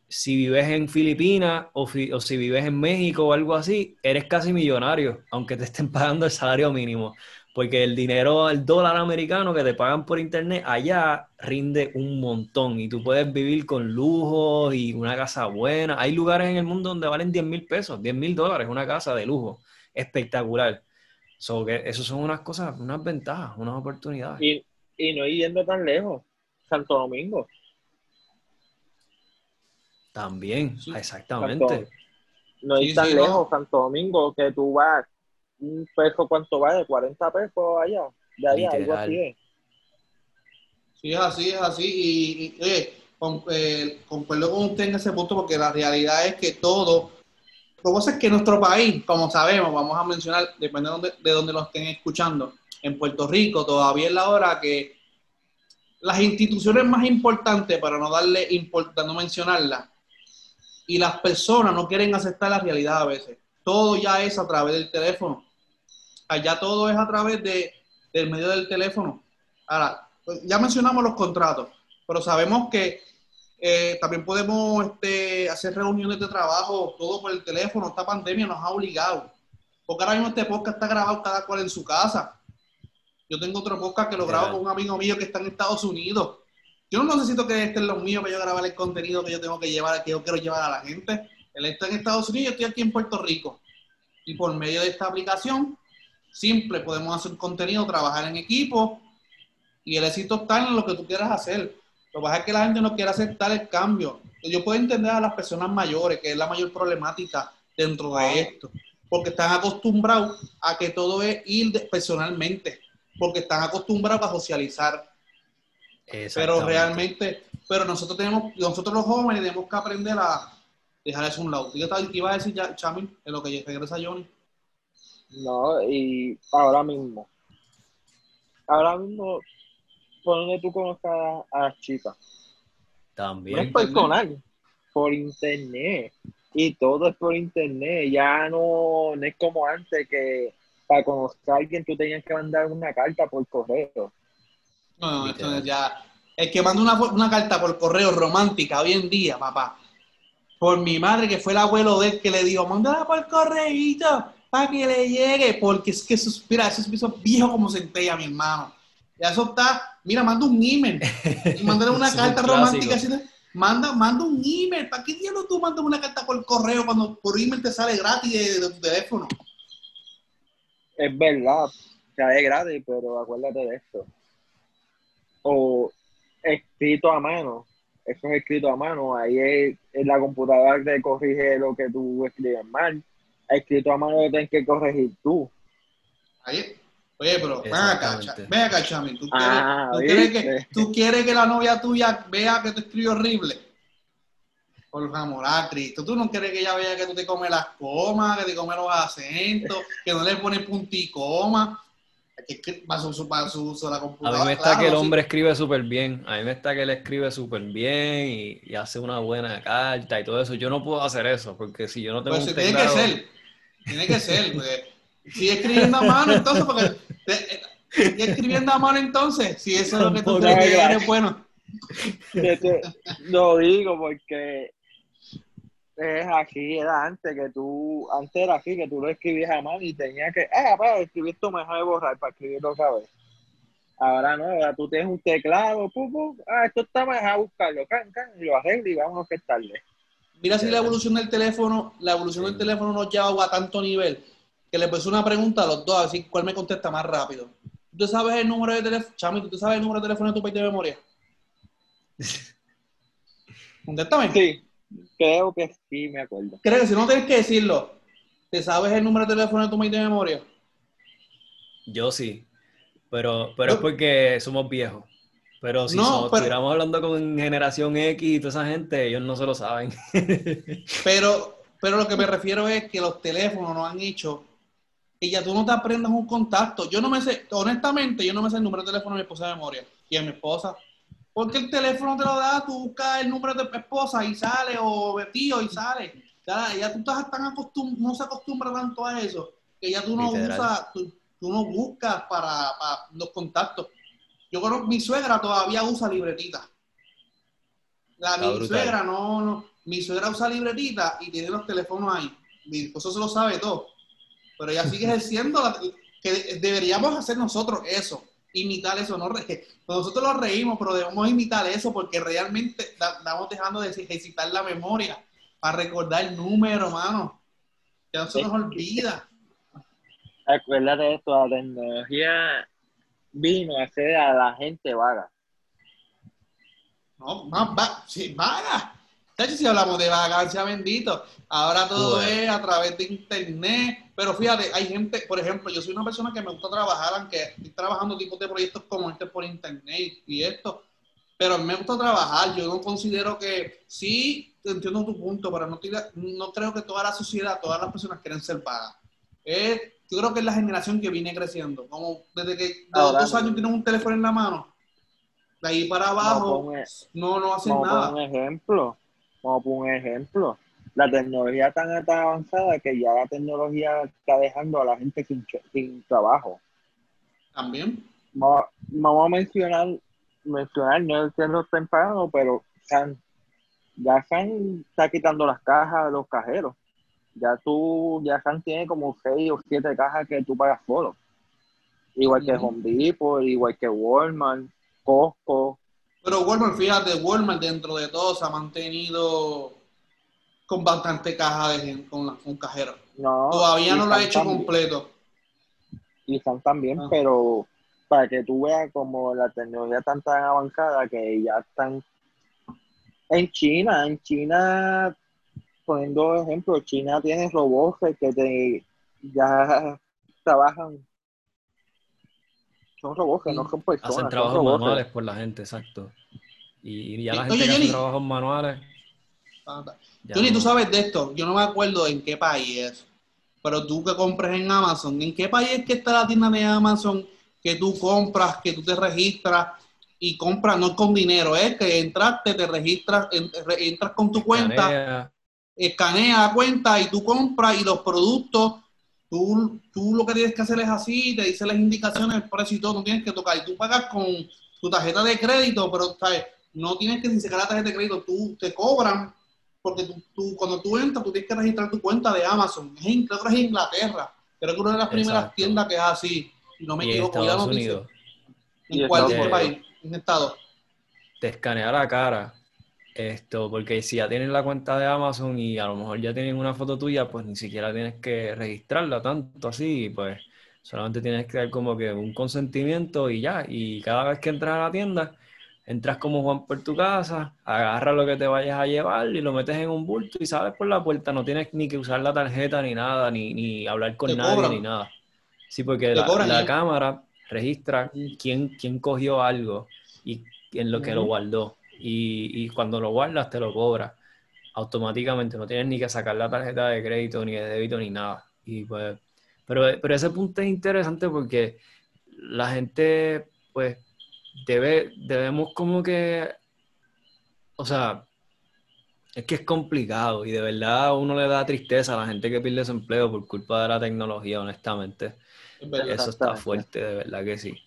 Si vives en Filipinas o, si vives en México o algo así, eres casi millonario, aunque te estén pagando el salario mínimo. Porque el dinero, el dólar americano que te pagan por internet, allá rinde un montón y tú puedes vivir con lujos y una casa buena. Hay lugares en el mundo donde valen 10 mil pesos, 10 mil dólares, una casa de lujo. Espectacular. So que eso son unas cosas, unas ventajas, unas oportunidades. Y, y no yendo tan lejos. Santo Domingo. También, Sí, exactamente. Santo- no Sí, ir tan sí, no. lejos, Santo Domingo, que tú vas, un peso, ¿cuánto vale? 40 pesos allá. De allá, algo así es. Sí, es así, es así. Y, y, oye, con- eh, concuerdo con usted en ese punto porque la realidad es que todo, lo que pasa es que nuestro país, como sabemos, vamos a mencionar, depende de dónde, de dónde lo estén escuchando, en Puerto Rico todavía es la hora que las instituciones más importantes, para no darle importancia, no mencionarlas, y las personas no quieren aceptar la realidad a veces. Todo ya es a través del teléfono. Allá todo es a través de, del medio del teléfono. Ahora, pues, ya mencionamos los contratos, pero sabemos que eh, también podemos este, hacer reuniones de trabajo, todo por el teléfono. Esta pandemia nos ha obligado. Porque ahora mismo este podcast está grabado cada cual en su casa. Yo tengo otro podcast que lo grabo con un amigo mío que está en Estados Unidos. Yo no necesito que estén los míos para yo grabar el contenido que yo tengo que llevar, que yo quiero llevar a la gente. Él está en Estados Unidos, yo estoy aquí en Puerto Rico. Y por medio de esta aplicación, simple, podemos hacer contenido, trabajar en equipo y el éxito está en lo que tú quieras hacer. Lo que pasa es que la gente no quiere aceptar el cambio. Yo puedo entender a las personas mayores, que es la mayor problemática dentro de esto, porque están acostumbrados a que todo es ir personalmente, porque están acostumbrados a socializar. Pero realmente, pero nosotros tenemos, nosotros los jóvenes tenemos que aprender a dejar eso a un lado. ¿Qué tal- qué iba a decir ya, Chami, en lo que regresa Johnny? No, y ahora mismo. Ahora mismo, por donde tú conozcas a, a las chicas. No También. es personal, por internet. Y todo es por internet. Ya no, no es como antes que para conocer a alguien tú tenías que mandar una carta por correo. No, no, esto ya. El que manda una, una carta por correo romántica hoy en día, papá. Por mi madre, que fue el abuelo de él que le dijo, mándala por correíto para que le llegue. Porque es que mira, eso es viejo como centella, mi hermano. Ya eso está, mira, manda un email. Y mándale una carta romántica. así de- manda, manda un email. ¿Para qué diablos tú mandas una carta por correo cuando por email te sale gratis de, de tu teléfono? Es verdad, o sea, es gratis, pero acuérdate de esto. O escrito a mano, eso es escrito a mano, ahí es, es la computadora te corrige lo que tú escribes mal. Escrito a mano lo tienes que corregir tú. Ahí- Oye, pero ven acá, ven acá, Chami. ¿Tú, Ah, quieres, tú, quieres que, tú quieres que la novia tuya vea que tú escribes horrible? Por amor a Cristo. Tú no quieres que ella vea que tú te comes las comas, que te comes los acentos, que no le pones punto y coma. Es que para su, para su uso de la A computadora. mí me está claro, que el sí. hombre escribe súper bien. A mí me está que él escribe súper bien y, y hace una buena carta y todo eso. Yo no puedo hacer eso porque si yo no tengo Pues un tiene que ser. Tiene que ser. sigue escribiendo a mano entonces, porque te- eh, sigue escribiendo a mano entonces, si eso es lo que tú crees que eres bueno. Te- lo digo porque es así, era antes que tú, antes era así, que tú lo escribías a mano y tenías que, ah, para escribir esto me deja de borrar para escribirlo otra vez. Ahora no, ahora tú tienes un teclado, pum, pum, ah, esto está mal, deja buscarlo, can, can, y lo arreglo y vámonos que es tarde. Mira si la evolución del teléfono, la evolución del teléfono nos lleva a tanto nivel que le puse una pregunta a los dos, así cuál me contesta más rápido. ¿Tú sabes el número de teléfono? Chami, ¿tú sabes el número de teléfono de tu país de memoria? Contéstame. Sí, creo que sí me acuerdo. Creo que si no tienes que decirlo, ¿te sabes el número de teléfono de tu país de memoria? Yo sí, pero, pero es porque somos viejos. Pero si No, somos- pero- estuviéramos hablando con generación X y toda esa gente, ellos no se lo saben. Pero, pero lo que me refiero es que los teléfonos nos han hecho que ya tú no te aprendas un contacto. Yo no me sé, honestamente, yo no me sé el número de teléfono de mi esposa de memoria y de mi esposa. Porque el teléfono te lo da, tú buscas el número de tu esposa y sale, o de tío y sale. Ya, ya tú estás tan acostumbrado, no se acostumbra tanto a eso, que ya tú no Literal. usas, tú, tú no buscas para, para los contactos. Yo conozco, mi suegra todavía usa libretita. La, Está mi brutal. suegra no, no, mi suegra usa libretita y tiene los teléfonos ahí. Mi esposo se lo sabe todo. Pero ella sigue ejerciendo la- que deberíamos hacer nosotros eso, imitar eso. No nosotros lo reímos, pero debemos imitar eso porque realmente estamos dejando de ejercitar la memoria para recordar el número, mano. Ya no se nos olvida. Acuérdate de esto, la tecnología vino a hacer a la gente vaga. No, más va, sí, vaga. De hecho, si hablamos de vagancia, bendito. Ahora todo Bueno. es a través de internet. Pero fíjate, hay gente, por ejemplo, yo soy una persona que me gusta trabajar, aunque estoy trabajando tipos de proyectos como este por internet y esto. Pero a mí me gusta trabajar. Yo no considero que, sí, entiendo tu punto, pero no, no creo que toda la sociedad, todas las personas quieren ser vagas. Es- yo creo que es la generación que viene creciendo. Como desde que Ahora dos años tienen un teléfono en la mano, de ahí para abajo, poner- no, no hacen nada. un ejemplo. Vamos a poner un ejemplo. La tecnología tan, tan avanzada que ya la tecnología está dejando a la gente sin, sin trabajo. También. Vamos, vamos a mencionar, mencionar, no es que no estén pagando, pero San, ya San está quitando las cajas de los cajeros. Ya tú, ya San tiene como seis o siete cajas que tú pagas solo. Igual que. Home Depot, igual que Walmart, Costco. Pero Walmart, fíjate, Walmart dentro de todo se ha mantenido con bastante caja de gente, con, la- con cajero. No, Todavía no lo ha hecho completo. y Sam también, Ah. pero para que tú veas como la tecnología tan tan avanzada que ya están en China, en China, poniendo ejemplo, China tiene robots que te ya trabajan, son robots que no son personas, Hacen trabajos robots. manuales por la gente, exacto. Y, y ya la Oye, gente que hace trabajos manuales. ya Johnny, no- tú sabes de esto. Yo no me acuerdo en qué país es. Pero tú que compras en Amazon, ¿en qué país es que está la tienda de Amazon que tú compras, que tú te registras y compras, no con dinero, es que entraste, te registras, en- re- entras con tu cuenta. escanea, escanea la cuenta y tú compras y los productos, tú, tú lo que tienes que hacer es así, te dice las indicaciones, el precio y todo, no tienes que tocar. Y tú pagas con tu tarjeta de crédito, pero ¿sabes? no tienes que ni sacar la tarjeta de crédito, tú te cobran, porque tú, tú- cuando tú entras, tú tienes que registrar tu cuenta de Amazon. Es en, creo que es Inglaterra, creo que una de las primeras tiendas que es así, si no me y equivoco, ya Estados no dice. Unidos Y ¿En cuál Estados ¿En qué Unidos. país? ¿En estado? te escanea la cara. Esto, porque si ya tienen la cuenta de Amazon y a lo mejor ya tienen una foto tuya, pues ni siquiera tienes que registrarla tanto así, pues solamente tienes que dar como que un consentimiento y ya. Y cada vez que entras a la tienda, entras como Juan por tu casa, agarras lo que te vayas a llevar y lo metes en un bulto y sales por la puerta. No tienes ni que usar la tarjeta ni nada, ni, ni hablar con nadie cobran. ni nada. Sí, porque la, cobran la ya. cámara registra quién, quién cogió algo y en lo que lo guardó. Y, y cuando lo guardas, te lo cobra automáticamente. No tienes ni que sacar la tarjeta de crédito, ni de débito, ni nada. Y pues, pero, pero ese punto es interesante porque la gente, pues, debe, debemos como que, o sea, es que es complicado y de verdad uno le da tristeza a la gente que pierde su empleo por culpa de la tecnología, honestamente. Eso está fuerte, de verdad que sí.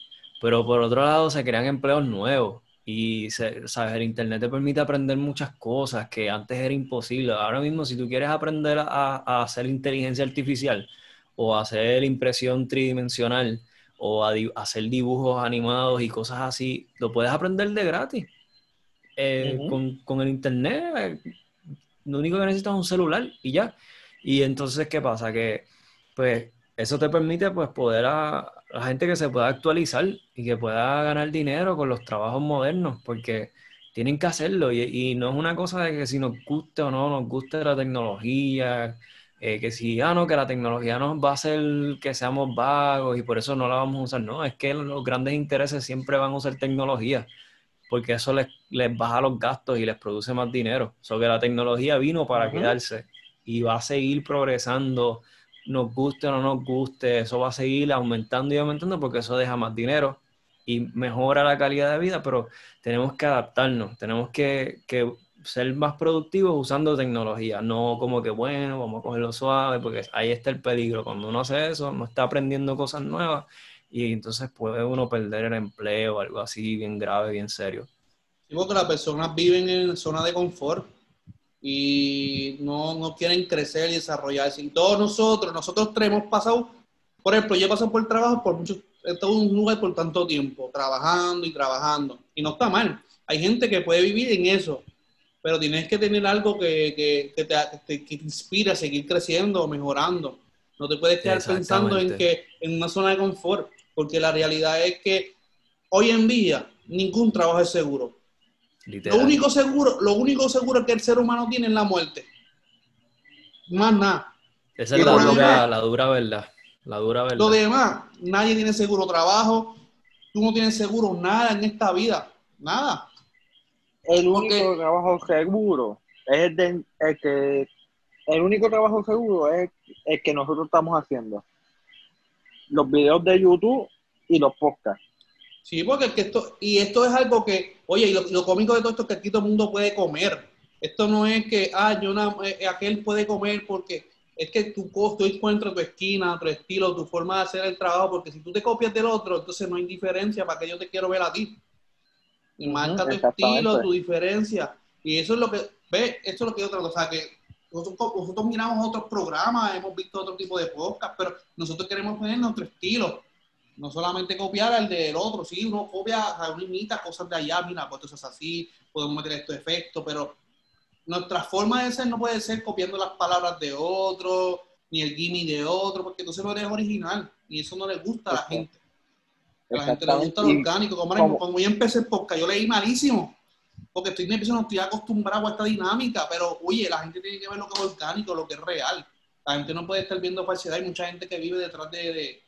Pero por otro lado, se crean empleos nuevos y sabes, el Internet te permite aprender muchas cosas que antes era imposible. Ahora mismo, si tú quieres aprender a, hacer inteligencia artificial o hacer impresión tridimensional o a, hacer dibujos animados y cosas así, lo puedes aprender de gratis. Eh, con, con, el Internet, lo único que necesitas es un celular y ya. Y entonces, ¿qué pasa? Que, pues, eso te permite, pues, poder a, la gente que se pueda actualizar y que pueda ganar dinero con los trabajos modernos, porque tienen que hacerlo. Y, no es una cosa de que si nos guste o no nos guste la tecnología, eh, que si, ah, no, que la tecnología nos va a hacer que seamos vagos y por eso no la vamos a usar, no, es que los grandes intereses siempre van a usar tecnología, porque eso les, les baja los gastos y les produce más dinero, o que la tecnología vino para quedarse y va a seguir progresando nos guste o no nos guste, eso va a seguir aumentando y aumentando porque eso deja más dinero y mejora la calidad de vida, pero tenemos que adaptarnos, tenemos que, ser más productivos usando tecnología, no como que bueno, vamos a cogerlo suave, porque ahí está el peligro. Cuando uno hace eso, no está aprendiendo cosas nuevas y entonces puede uno perder el empleo, algo así bien grave, bien serio. Sí, porque las personas viven en zona de confort y no, no, quieren crecer y desarrollarse. Y todos nosotros, nosotros tres hemos pasado, por ejemplo, yo he pasado por el trabajo por mucho, he estado en un lugar por tanto tiempo, trabajando y trabajando. Y no está mal. Hay gente que puede vivir en eso, pero tienes que tener algo que, que, que, te, que inspire a seguir creciendo o mejorando. No te puedes quedar pensando en que en una zona de confort, porque la realidad es que hoy en día ningún trabajo es seguro lo único seguro, lo único seguro que el ser humano tiene es la muerte. Más nada. Esa es la dura, la dura verdad. La dura verdad. Lo demás, nadie tiene seguro trabajo. Tú no tienes seguro nada en esta vida. Nada. El único trabajo seguro es el, que el único trabajo seguro es el que nosotros estamos haciendo. Los videos de YouTube y los podcasts. Sí, porque es que esto, y esto es algo que, oye, y lo, cómico de todo esto es que aquí todo el mundo puede comer. Esto no es que, ah, yo eh, aquel puede comer porque es que tu costo encuentra tu esquina, tu estilo, tu forma de hacer el trabajo, porque si tú te copias del otro, entonces no hay diferencia para que yo te quiero ver a ti. Y marca tu estilo, tu diferencia. Y eso es lo que, ve, esto es lo que yo trato, o sea, que nosotros, nosotros miramos otros programas, hemos visto otro tipo de podcast, pero nosotros queremos poner nuestro estilo no solamente copiar al del otro, sí, uno copia, uno imita cosas de allá, mira, pues esto es así, podemos meter estos efectos, pero nuestra forma de ser no puede ser copiando las palabras de otro, ni el gimmick de otro, porque entonces no eres original, y eso no le gusta a la gente. A la gente le gusta lo orgánico. Como, cuando yo empecé el podcast, yo leí malísimo, porque estoy no estoy acostumbrado a esta dinámica, pero oye, la gente tiene que ver lo que es orgánico, lo que es real. La gente no puede estar viendo falsedad, hay mucha gente que vive detrás de de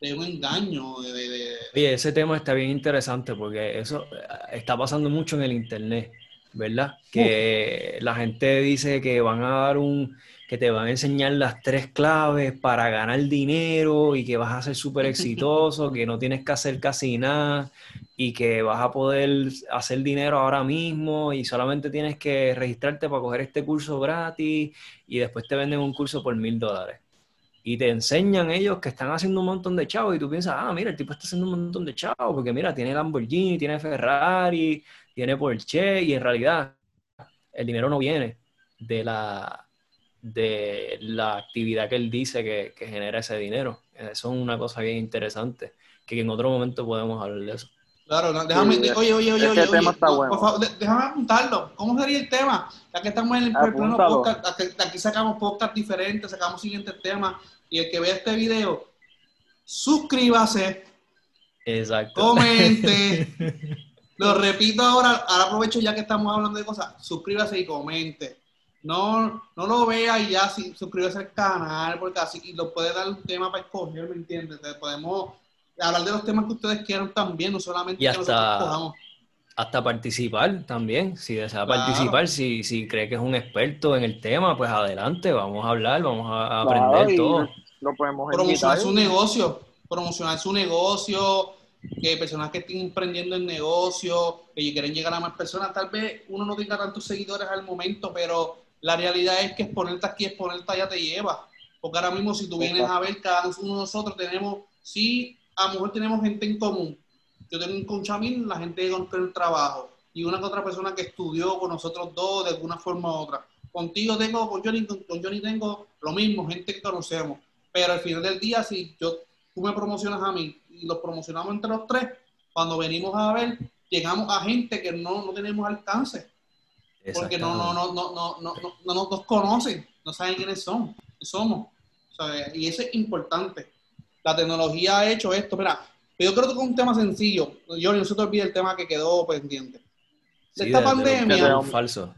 un engaño. De, Oye, ese tema está bien interesante porque eso eh, está pasando mucho en el Internet, ¿verdad? Que la gente dice que van a dar un, que te van a enseñar las tres claves para ganar dinero y que vas a ser súper exitoso, que no tienes que hacer casi nada y que vas a poder hacer dinero ahora mismo y solamente tienes que registrarte para coger este curso gratis y después te venden un curso por mil dólares y te enseñan ellos que están haciendo un montón de chavos y tú piensas, ah, mira, el tipo está haciendo un montón de chavos porque mira, tiene Lamborghini, tiene Ferrari, tiene Porsche y en realidad el dinero no viene de la, de la actividad que él dice que, que genera ese dinero. Eso es una cosa bien interesante, que en otro momento podemos hablar de eso. Claro, déjame, oye, oye, oye, oye, oye por favor, déjame apuntarlo. ¿Cómo sería el tema? Ya que estamos en el, pleno podcast, aquí sacamos podcast diferentes, sacamos siguientes temas, y el que vea este video, suscríbase. Exacto. Comente. Lo repito ahora, ahora aprovecho ya que estamos hablando de cosas, suscríbase y comente. No, no lo vea y ya sí, suscríbase al canal, porque así lo puede dar un tema para escoger, ¿me entiendes? podemos hablar de los temas que ustedes quieran también, no solamente y hasta, hasta participar también, si desea participar, si, si cree que es un experto en el tema, pues adelante, vamos a hablar, vamos a aprender todo. Lo podemos Promocionar su negocio. promocionar su negocio, que personas que estén emprendiendo el negocio, que quieren llegar a más personas, tal vez uno no tenga tantos seguidores al momento, pero la realidad es que exponerte aquí, exponerte allá te lleva. Porque ahora mismo si tú vienes a ver, cada uno de nosotros tenemos, sí, a lo mejor tenemos gente en común. Yo tengo un conchamín, la gente que el trabajo, y una que otra persona que estudió con nosotros dos de alguna forma u otra. Contigo tengo, con Johnny, con Johnny tengo lo mismo, gente que conocemos. Pero al final del día, si yo, tú me promocionas a mí y los promocionamos entre los tres, cuando venimos a ver, llegamos a gente que no, no tenemos alcance. Porque no, no, no, no, no, no, no, no nos conocen, no saben quiénes son, somos. Y eso es importante. La tecnología ha hecho esto. Mira, yo creo que es un tema sencillo. Yo no se te olvide el tema que quedó pendiente. esta pandemia. falso.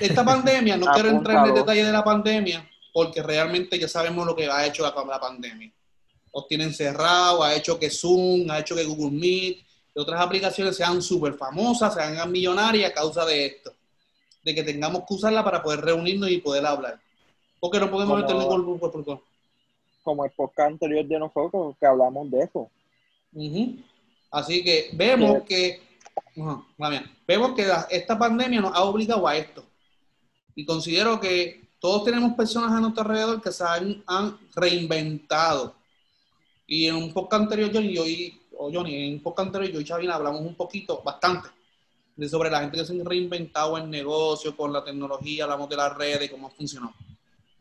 Esta pandemia, no quiero entrar en el detalle de la pandemia, porque realmente ya sabemos lo que ha hecho la, la pandemia os tienen cerrado, ha hecho que Zoom, ha hecho que Google Meet y otras aplicaciones sean súper famosas, se hagan millonarias a causa de esto, de que tengamos que usarla para poder reunirnos y poder hablar. Porque no podemos el grupo por Como el podcast anterior de nosotros, que hablamos de eso. Así que vemos que, vemos que esta pandemia nos ha obligado a esto. Y considero que todos tenemos personas a nuestro alrededor que se han reinventado y en un podcast anterior, Johnny, yo y, o Johnny, en un podcast anterior, yo y Chavina hablamos un poquito, bastante, de sobre la gente que se ha reinventado en negocio, con la tecnología, hablamos de las redes y cómo funcionó.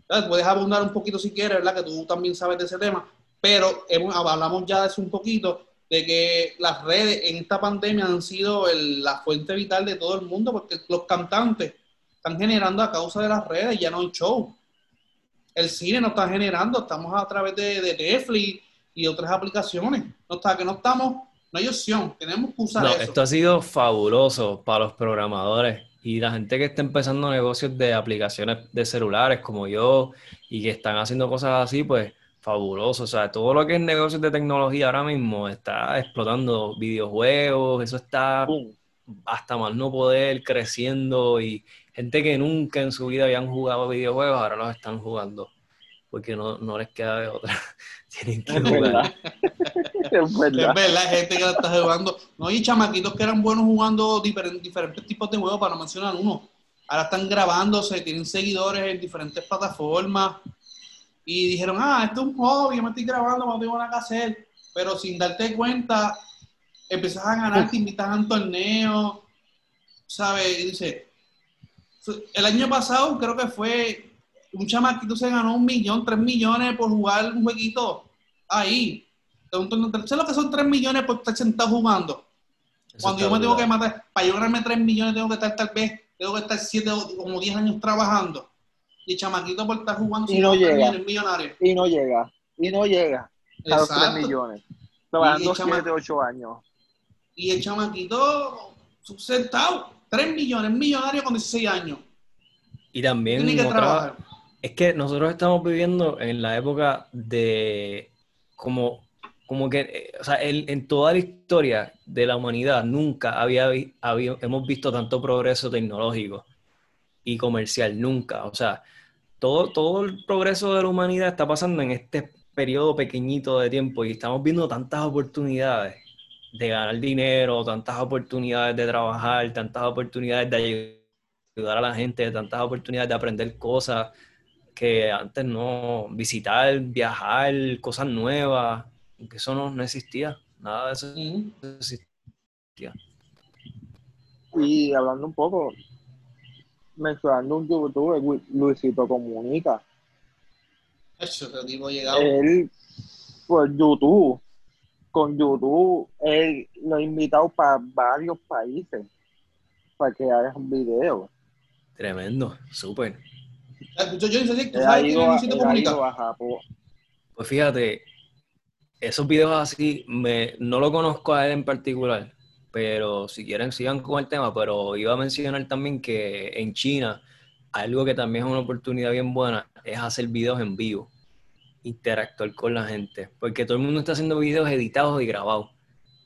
Puedes abundar un poquito si quieres, ¿verdad? Que tú también sabes de ese tema, pero hablamos ya de eso un poquito, de que las redes en esta pandemia han sido la fuente vital de todo el mundo, porque los cantantes están generando a causa de las redes, ya no hay show. El cine no está generando, estamos a través de, de Netflix, y otras aplicaciones. No está, que no estamos, no hay opción, tenemos que usar no, Esto ha sido fabuloso para los programadores y la gente que está empezando negocios de aplicaciones de celulares como yo y que están haciendo cosas así, pues fabuloso. O sea, todo lo que es negocios de tecnología ahora mismo está explotando videojuegos, eso está hasta más no poder creciendo y gente que nunca en su vida habían jugado videojuegos ahora los están jugando porque no, no les queda de otra. Tienen que jugar. es verdad. Es verdad, hay gente que la está jugando. No, hay chamaquitos que eran buenos jugando diferentes, diferentes tipos de juegos, para no mencionar uno. Ahora están grabándose, tienen seguidores en diferentes plataformas. Y dijeron, ah, esto es un hobby, yo me estoy grabando, no tengo nada que hacer. Pero sin darte cuenta, empiezas a ganar, te invitas a un torneo, ¿sabes? Y dice, el año pasado creo que fue un chamaquito se ganó un millón, tres millones por jugar un jueguito ahí. ¿Sabes lo que son tres millones por estar sentado jugando? Cuando yo me tengo que matar, para yo ganarme tres millones tengo que estar tal vez, tengo que estar siete o como diez años trabajando. Y el chamaquito por estar jugando y no llega. millonario. Y no llega. Y no llega a los tres millones. Trabajando siete, ocho años. Y el chamaquito sentado, tres millones, millonario con 16 años. Y también Tiene que trabajar es que nosotros estamos viviendo en la época de como, como que, eh, o sea, en toda la historia de la humanidad nunca había, había, hemos visto tanto progreso tecnológico y comercial, nunca. O sea, todo, todo el progreso de la humanidad está pasando en este periodo pequeñito de tiempo y estamos viendo tantas oportunidades de ganar dinero, tantas oportunidades de trabajar, tantas oportunidades de ayudar a la gente, tantas oportunidades de aprender cosas que antes no, visitar, viajar, cosas nuevas, que eso no, existía, nada de eso existía. Y hablando un poco, mencionando un youtuber, Luisito Comunica. Eso, te digo, llegado. Él, por YouTube, con YouTube, él lo ha invitado para varios países para que hagas un video. Tremendo, súper. Pues fíjate, esos videos así, me, no lo conozco a él en particular, pero si quieren sigan con el tema, pero iba a mencionar también que en China algo que también es una oportunidad bien buena es hacer videos en vivo, interactuar con la gente, porque todo el mundo está haciendo videos editados y grabados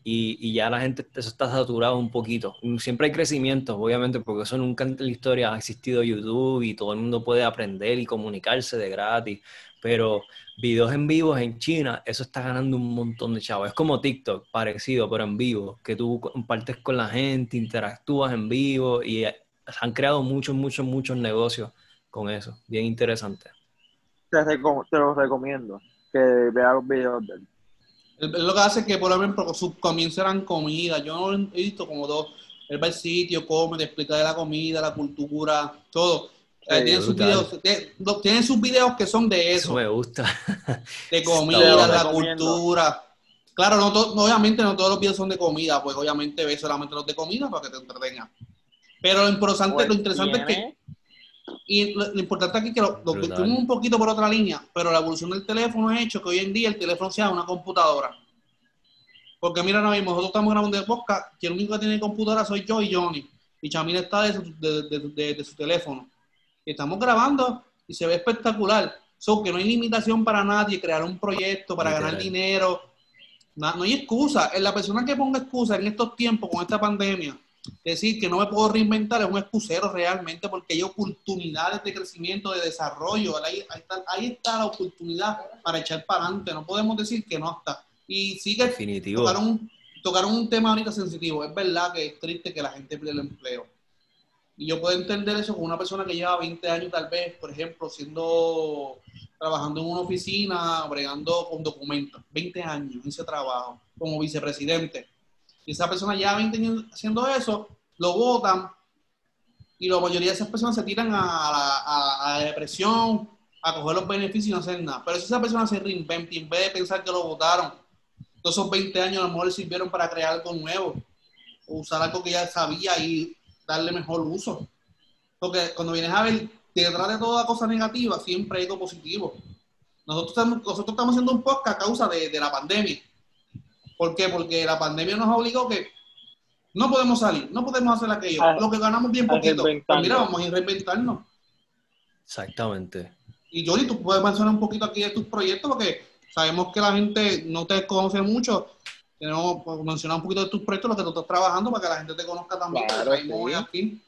y, ya la gente, eso está saturado un poquito. Siempre hay crecimiento, obviamente, porque eso nunca en la historia ha existido YouTube y todo el mundo puede aprender y comunicarse de gratis, pero videos en vivo en China, eso está ganando un montón de chavos. Es como TikTok, parecido, pero en vivo, que tú compartes con la gente, interactúas en vivo y eh, han creado muchos, muchos, muchos negocios con eso. Bien interesante. Te, lo recomiendo que veas los videos de él. Lo que hace que, por ejemplo, sus comienzos eran comida. Yo he visto como dos. Él va al sitio, come, te explica de la comida, la cultura, todo tienen, sus videos, tienen, sus videos que son de eso. me gusta. De comida, la cultura. Claro, no obviamente no todos los videos son de comida, pues obviamente ves solamente los de comida para que te entretengan. Pero lo importante, lo interesante es que y lo, importante aquí es que lo, lo un poquito por otra línea, pero la evolución del teléfono ha hecho que hoy en día el teléfono sea una computadora. Porque mira, ahora mismo nosotros estamos grabando de podcast, que el único que tiene computadora soy yo y Johnny. Y Chamila está de de su teléfono estamos grabando y se ve espectacular. So, que no hay limitación para nadie crear un proyecto para ganar dinero. No, no hay excusa. La persona que ponga excusa en estos tiempos con esta pandemia, decir que no me puedo reinventar es un excusero realmente porque hay oportunidades de crecimiento, de desarrollo. Ahí, está, ahí está la oportunidad para echar para adelante. No podemos decir que no está. Y Definitivo. Tocaron, tocaron un tema ahorita sensitivo. Es verdad que es triste que la gente pierda el empleo y yo puedo entender eso con una persona que lleva 20 años tal vez, por ejemplo, siendo, trabajando en una oficina, bregando con documentos, 20 años en ese trabajo, como vicepresidente. Y esa persona lleva 20 años haciendo eso, lo votan y la mayoría de esas personas se tiran a la, depresión, a coger los beneficios y no hacer nada. Pero si esa persona se reinventa en vez de pensar que lo votaron, todos esos 20 años a lo mejor le sirvieron para crear algo nuevo, o usar algo que ya sabía y darle mejor uso. Porque cuando vienes a ver, detrás de toda cosa negativa, siempre hay algo positivo. Nosotros estamos, nosotros estamos haciendo un podcast a causa de, la pandemia. ¿Por qué? Porque la pandemia nos obligó que no podemos salir, no podemos hacer aquello. Ah, lo que ganamos bien poquito. Pues mira, vamos a reinventarnos. Exactamente. Y Johnny, tú puedes mencionar un poquito aquí de tus proyectos porque sabemos que la gente no te conoce mucho tenemos pues, mencionar un poquito de tus proyectos, lo que tú estás trabajando, para que la gente te conozca también. aquí.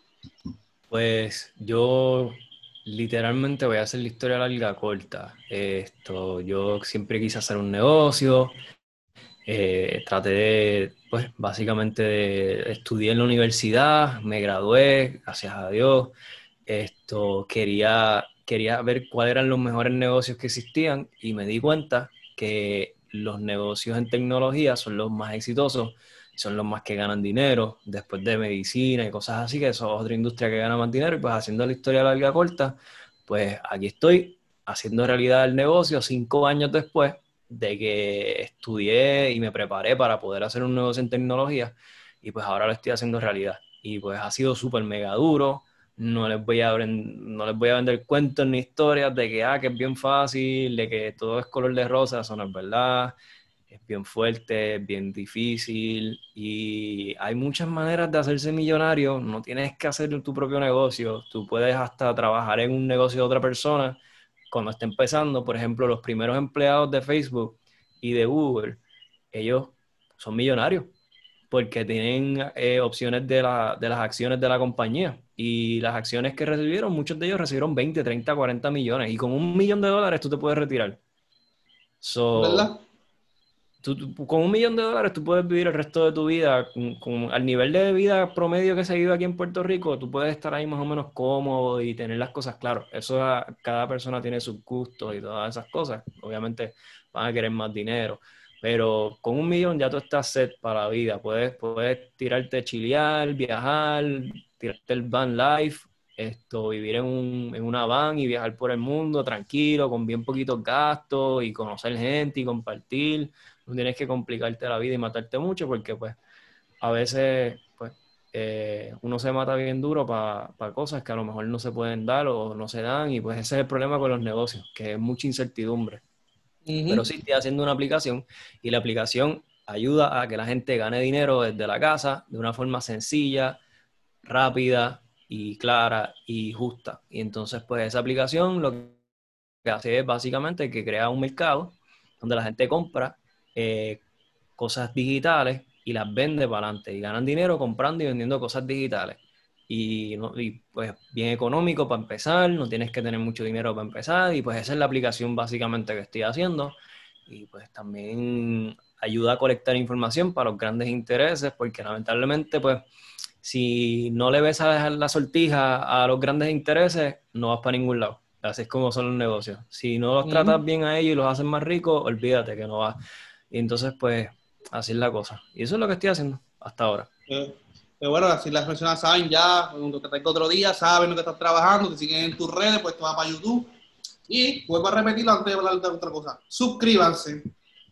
Pues yo literalmente voy a hacer la historia larga corta. Esto, yo siempre quise hacer un negocio. Eh, traté de, pues, básicamente de estudiar en la universidad, me gradué, gracias a Dios. Esto, quería, quería ver cuáles eran los mejores negocios que existían y me di cuenta que los negocios en tecnología son los más exitosos, son los más que ganan dinero, después de medicina y cosas así, que eso es otra industria que gana más dinero, y pues haciendo la historia larga corta, pues aquí estoy haciendo realidad el negocio cinco años después de que estudié y me preparé para poder hacer un negocio en tecnología, y pues ahora lo estoy haciendo realidad. Y pues ha sido súper mega duro, no les voy a no les voy a vender cuentos ni historias de que ah, que es bien fácil, de que todo es color de rosa, eso no es verdad. Es bien fuerte, es bien difícil y hay muchas maneras de hacerse millonario. No tienes que hacer tu propio negocio. Tú puedes hasta trabajar en un negocio de otra persona cuando esté empezando. Por ejemplo, los primeros empleados de Facebook y de Google, ellos son millonarios porque tienen eh, opciones de, la, de las acciones de la compañía y las acciones que recibieron, muchos de ellos recibieron 20, 30, 40 millones. Y con un millón de dólares tú te puedes retirar. ¿Verdad? Con un millón de dólares tú puedes vivir el resto de tu vida. Con, al nivel de vida promedio que se vive aquí en Puerto Rico, tú puedes estar ahí más o menos cómodo y tener las cosas claras. Eso cada persona tiene sus gustos y todas esas cosas. Obviamente van a querer más dinero. Pero con un millón ya tú estás set para la vida. Puedes, puedes tirarte chilear, viajar, tirarte el van life, esto, vivir en, un, en una van y viajar por el mundo tranquilo, con bien poquitos gastos y conocer gente y compartir. No tienes que complicarte la vida y matarte mucho porque pues a veces pues eh, uno se mata bien duro para cosas que a lo mejor no se pueden dar o no se dan y pues ese es el problema con los negocios, que es mucha incertidumbre. Pero sí estoy haciendo una aplicación y la aplicación ayuda a que la gente gane dinero desde la casa de una forma sencilla, rápida y clara y justa. Y entonces, pues esa aplicación lo que hace es básicamente que crea un mercado donde la gente compra eh, cosas digitales y las vende para adelante y ganan dinero comprando y vendiendo cosas digitales. y, no, y, pues bien económico para empezar, no tienes que tener mucho dinero para empezar y pues esa es la aplicación básicamente que estoy haciendo y pues también ayuda a colectar información para los grandes intereses porque lamentablemente pues si no le ves a dejar la sortija a los grandes intereses no vas para ningún lado. Así es como son los negocios. Si no los tratas bien a ellos y los haces más ricos, olvídate que no vas. Y entonces pues así es la cosa. Y eso es lo que estoy haciendo hasta ahora. Eh, pero bueno, si las personas saben ya, cuando te traigo otro día, saben lo que estás trabajando, te siguen en tus redes, pues te vas para YouTube. Y vuelvo a repetirlo antes de hablar de otra cosa. Suscríbanse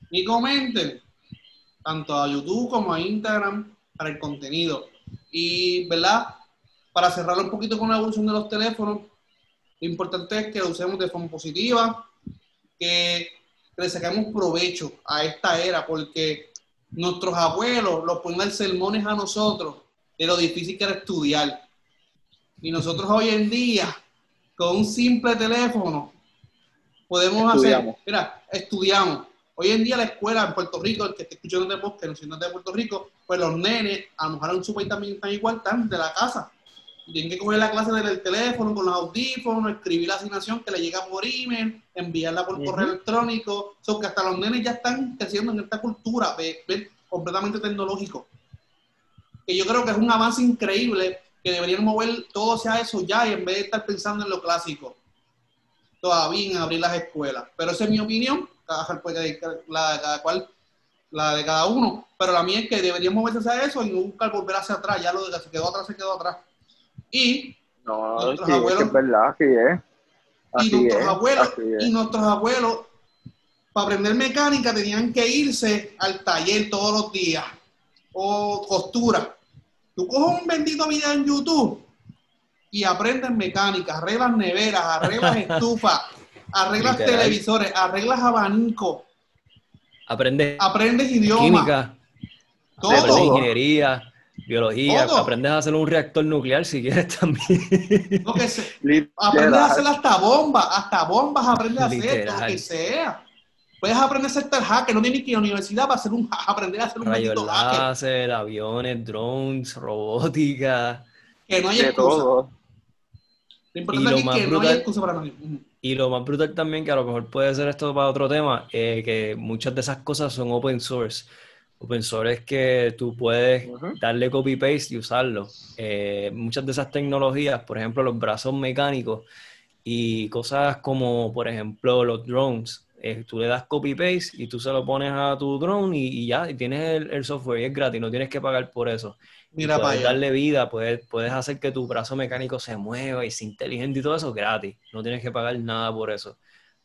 y comenten, tanto a YouTube como a Instagram, para el contenido. Y, ¿verdad? Para cerrar un poquito con la evolución de los teléfonos, lo importante es que usemos de forma positiva, que le saquemos provecho a esta era, porque nuestros abuelos los ponen sermones a nosotros de lo difícil que era estudiar. Y nosotros hoy en día, con un simple teléfono, podemos hacer, mira, estudiamos. Hoy en día la escuela en Puerto Rico, el que esté escuchando de que no de Puerto Rico, pues los nenes, a lo mejor en su país también están igual, están de la casa. Tienen que coger la clase del teléfono con los audífonos, escribir la asignación que le llega por email, enviarla por correo electrónico. So que hasta los nenes ya están creciendo en esta cultura completamente tecnológico que yo creo que es un avance increíble, que deberían mover todo hacia eso ya y en vez de estar pensando en lo clásico, todavía en abrir las escuelas. Pero esa es mi opinión, cada, la de cada cual, la de cada uno. Pero la mía es que deberíamos moverse hacia eso y no buscar volver hacia atrás, ya lo de que se quedó atrás, se quedó atrás. Y no, nuestros abuelos, es verdad, así es. y nuestros abuelos, y nuestros abuelos, para aprender mecánica tenían que irse al taller todos los días o costura. Tú coges un bendito video en YouTube y aprendes mecánica, arreglas neveras, arreglas estufas, arreglas televisores, arreglas abanicos. Aprendes, aprendes idioma. Química. Todo. Aprendes ingeniería, biología. Aprendes a hacer un reactor nuclear si quieres también. aprendes a hacer hasta bombas, hasta bombas aprendes a hacer, lo que sea. Puedes aprender a ser tal hacker, no tienes que ir a la universidad para hacer un, aprender a hacer un láser, aviones, drones, robótica. Que no hay excusa. Todo. Lo importante es que no hay excusa para nadie. Y lo más brutal también, que a lo mejor puede ser esto para otro tema, eh, que muchas de esas cosas son open source. Open source es que tú puedes darle copy-paste y usarlo. Eh, muchas de esas tecnologías, por ejemplo, los brazos mecánicos y cosas como, por ejemplo, los drones, eh, tú le das copy-paste y tú se lo pones a tu drone y, ya, y tienes el, software y es gratis, no tienes que pagar por eso. Mira puedes darle vida, puedes, puedes hacer que tu brazo mecánico se mueva y sea inteligente y todo eso gratis. No tienes que pagar nada por eso,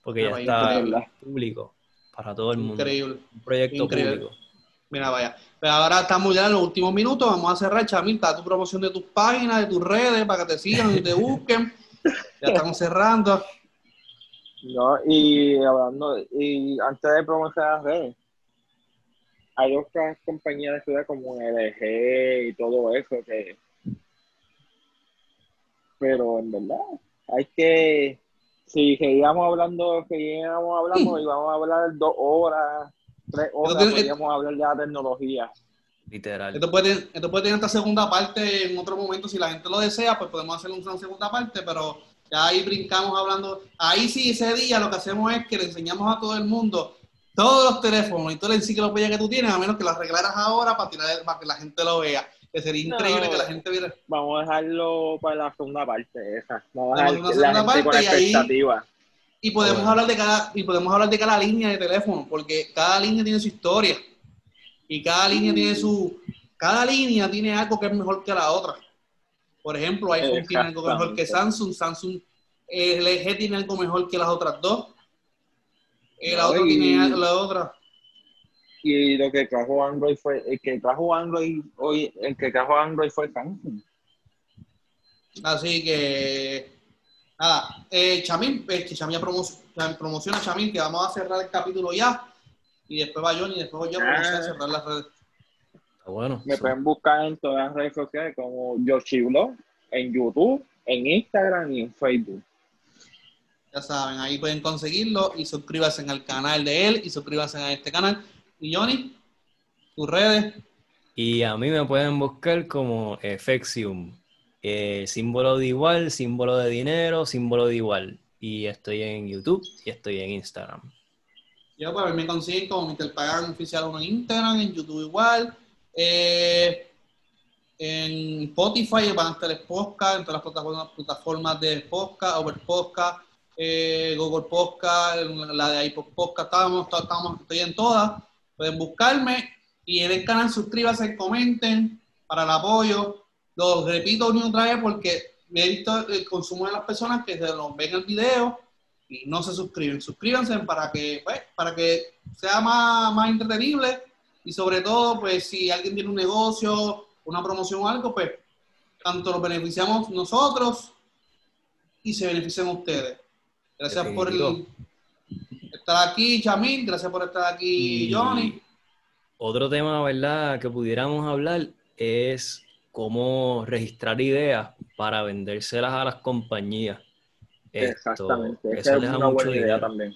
porque ya está público para todo el mundo. Increíble. Un proyecto público. Mira, vaya. Pero ahora estamos ya en los últimos minutos. Vamos a cerrar, Chamil. Está tu promoción de tus páginas, de tus redes, para que te sigan y te busquen. ya estamos cerrando. No, y hablando, y antes de promocionar las redes, hay otras compañías de ciudad como LG y todo eso que pero en verdad hay que si seguíamos hablando seguíamos hablando y vamos a hablar dos horas tres horas podríamos hablar ya de tecnología literal esto puede, esto puede tener esta segunda parte en otro momento si la gente lo desea pues podemos hacer una segunda parte pero ya ahí brincamos hablando. Ahí sí, ese día lo que hacemos es que le enseñamos a todo el mundo todos los teléfonos y toda la enciclopedia que tú tienes, a menos que lo arreglaras ahora para, tirar, para que la gente lo vea. Que sería increíble que la gente viera. Vamos a dejarlo para la segunda parte, esa. Vamos a dejar la gente con expectativa. Y, podemos hablar de cada, y podemos hablar de cada línea de teléfono, porque cada línea tiene su historia. Y cada línea tiene su. Cada línea tiene algo que es mejor que la otra. Por ejemplo, iPhone tiene algo mejor que Samsung, Samsung LG tiene algo mejor que las otras dos. El otro tiene la otra. Y lo que trajo Android fue, el que trajo Android hoy, el que trajo Android fue Samsung. Así que, nada, eh, Chamil, eh, que Chamil promociona Chamil, que vamos a cerrar el capítulo ya. Y después va Johnny, y después yo, a ah. cerrar las redes bueno. Me pueden buscar en todas las redes sociales como Yoshiblo, en YouTube, en Instagram y en Facebook. Ya saben, ahí pueden conseguirlo y suscríbanse al canal de él y suscríbanse a este canal. Y Johnny, tus redes. Y a mí me pueden buscar como Efexium eh, símbolo de igual, símbolo de dinero, símbolo de igual. Y estoy en YouTube y estoy en Instagram. Yo, pues, me consiguen como Mr. Pagan Oficial uno en Instagram, en YouTube igual. Eh, en Spotify van a estar el podcast, en todas las plataformas, de podcast, Over Podcast, eh, Google Podcast, la de iPod Podcast, estamos, estamos, estoy en todas. Pueden buscarme y en el canal suscríbanse, comenten para el apoyo. Lo repito y otra vez porque he visto el consumo de las personas que se ven el video y no se suscriben. Suscríbanse para que, pues, para que sea más, más entretenible y sobre todo, pues si alguien tiene un negocio, una promoción o algo, pues tanto nos beneficiamos nosotros y se benefician ustedes. Gracias por el, estar aquí, Chamil. Gracias por estar aquí, Johnny. Otro tema, ¿verdad?, que pudiéramos hablar es cómo registrar ideas para vendérselas a las compañías. Exactamente. eso deja mucho dinero. también.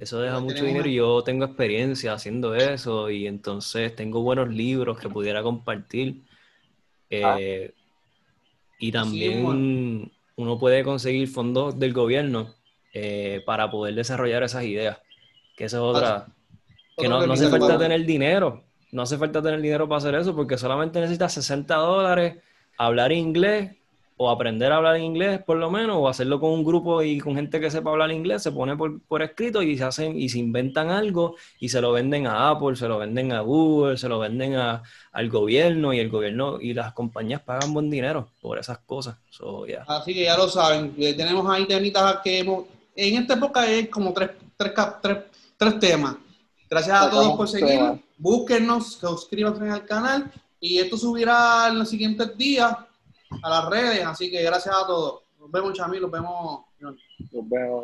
Eso deja mucho dinero y yo tengo experiencia haciendo eso y entonces tengo buenos libros que pudiera compartir. Ah. Eh, y también uno puede conseguir fondos del gobierno eh, para poder desarrollar esas ideas. Que esa es otra. Que no, no hace falta tener dinero. No hace falta tener dinero para hacer eso porque solamente necesitas 60 dólares, hablar inglés o aprender a hablar inglés por lo menos, o hacerlo con un grupo y con gente que sepa hablar inglés, se pone por, escrito y se hacen y se inventan algo y se lo venden a Apple, se lo venden a Google, se lo venden a, al gobierno y el gobierno y las compañías pagan buen dinero por esas cosas. Así que ya lo saben, eh, tenemos ahí temitas que hemos, en esta época hay como tres, tres, tres, tres temas. Gracias a todos por seguir, búsquenos, suscríbanse al canal y esto subirá en los siguientes días a las redes. Así que gracias a todos. Nos vemos, Chamil. Nos vemos. Nos vemos.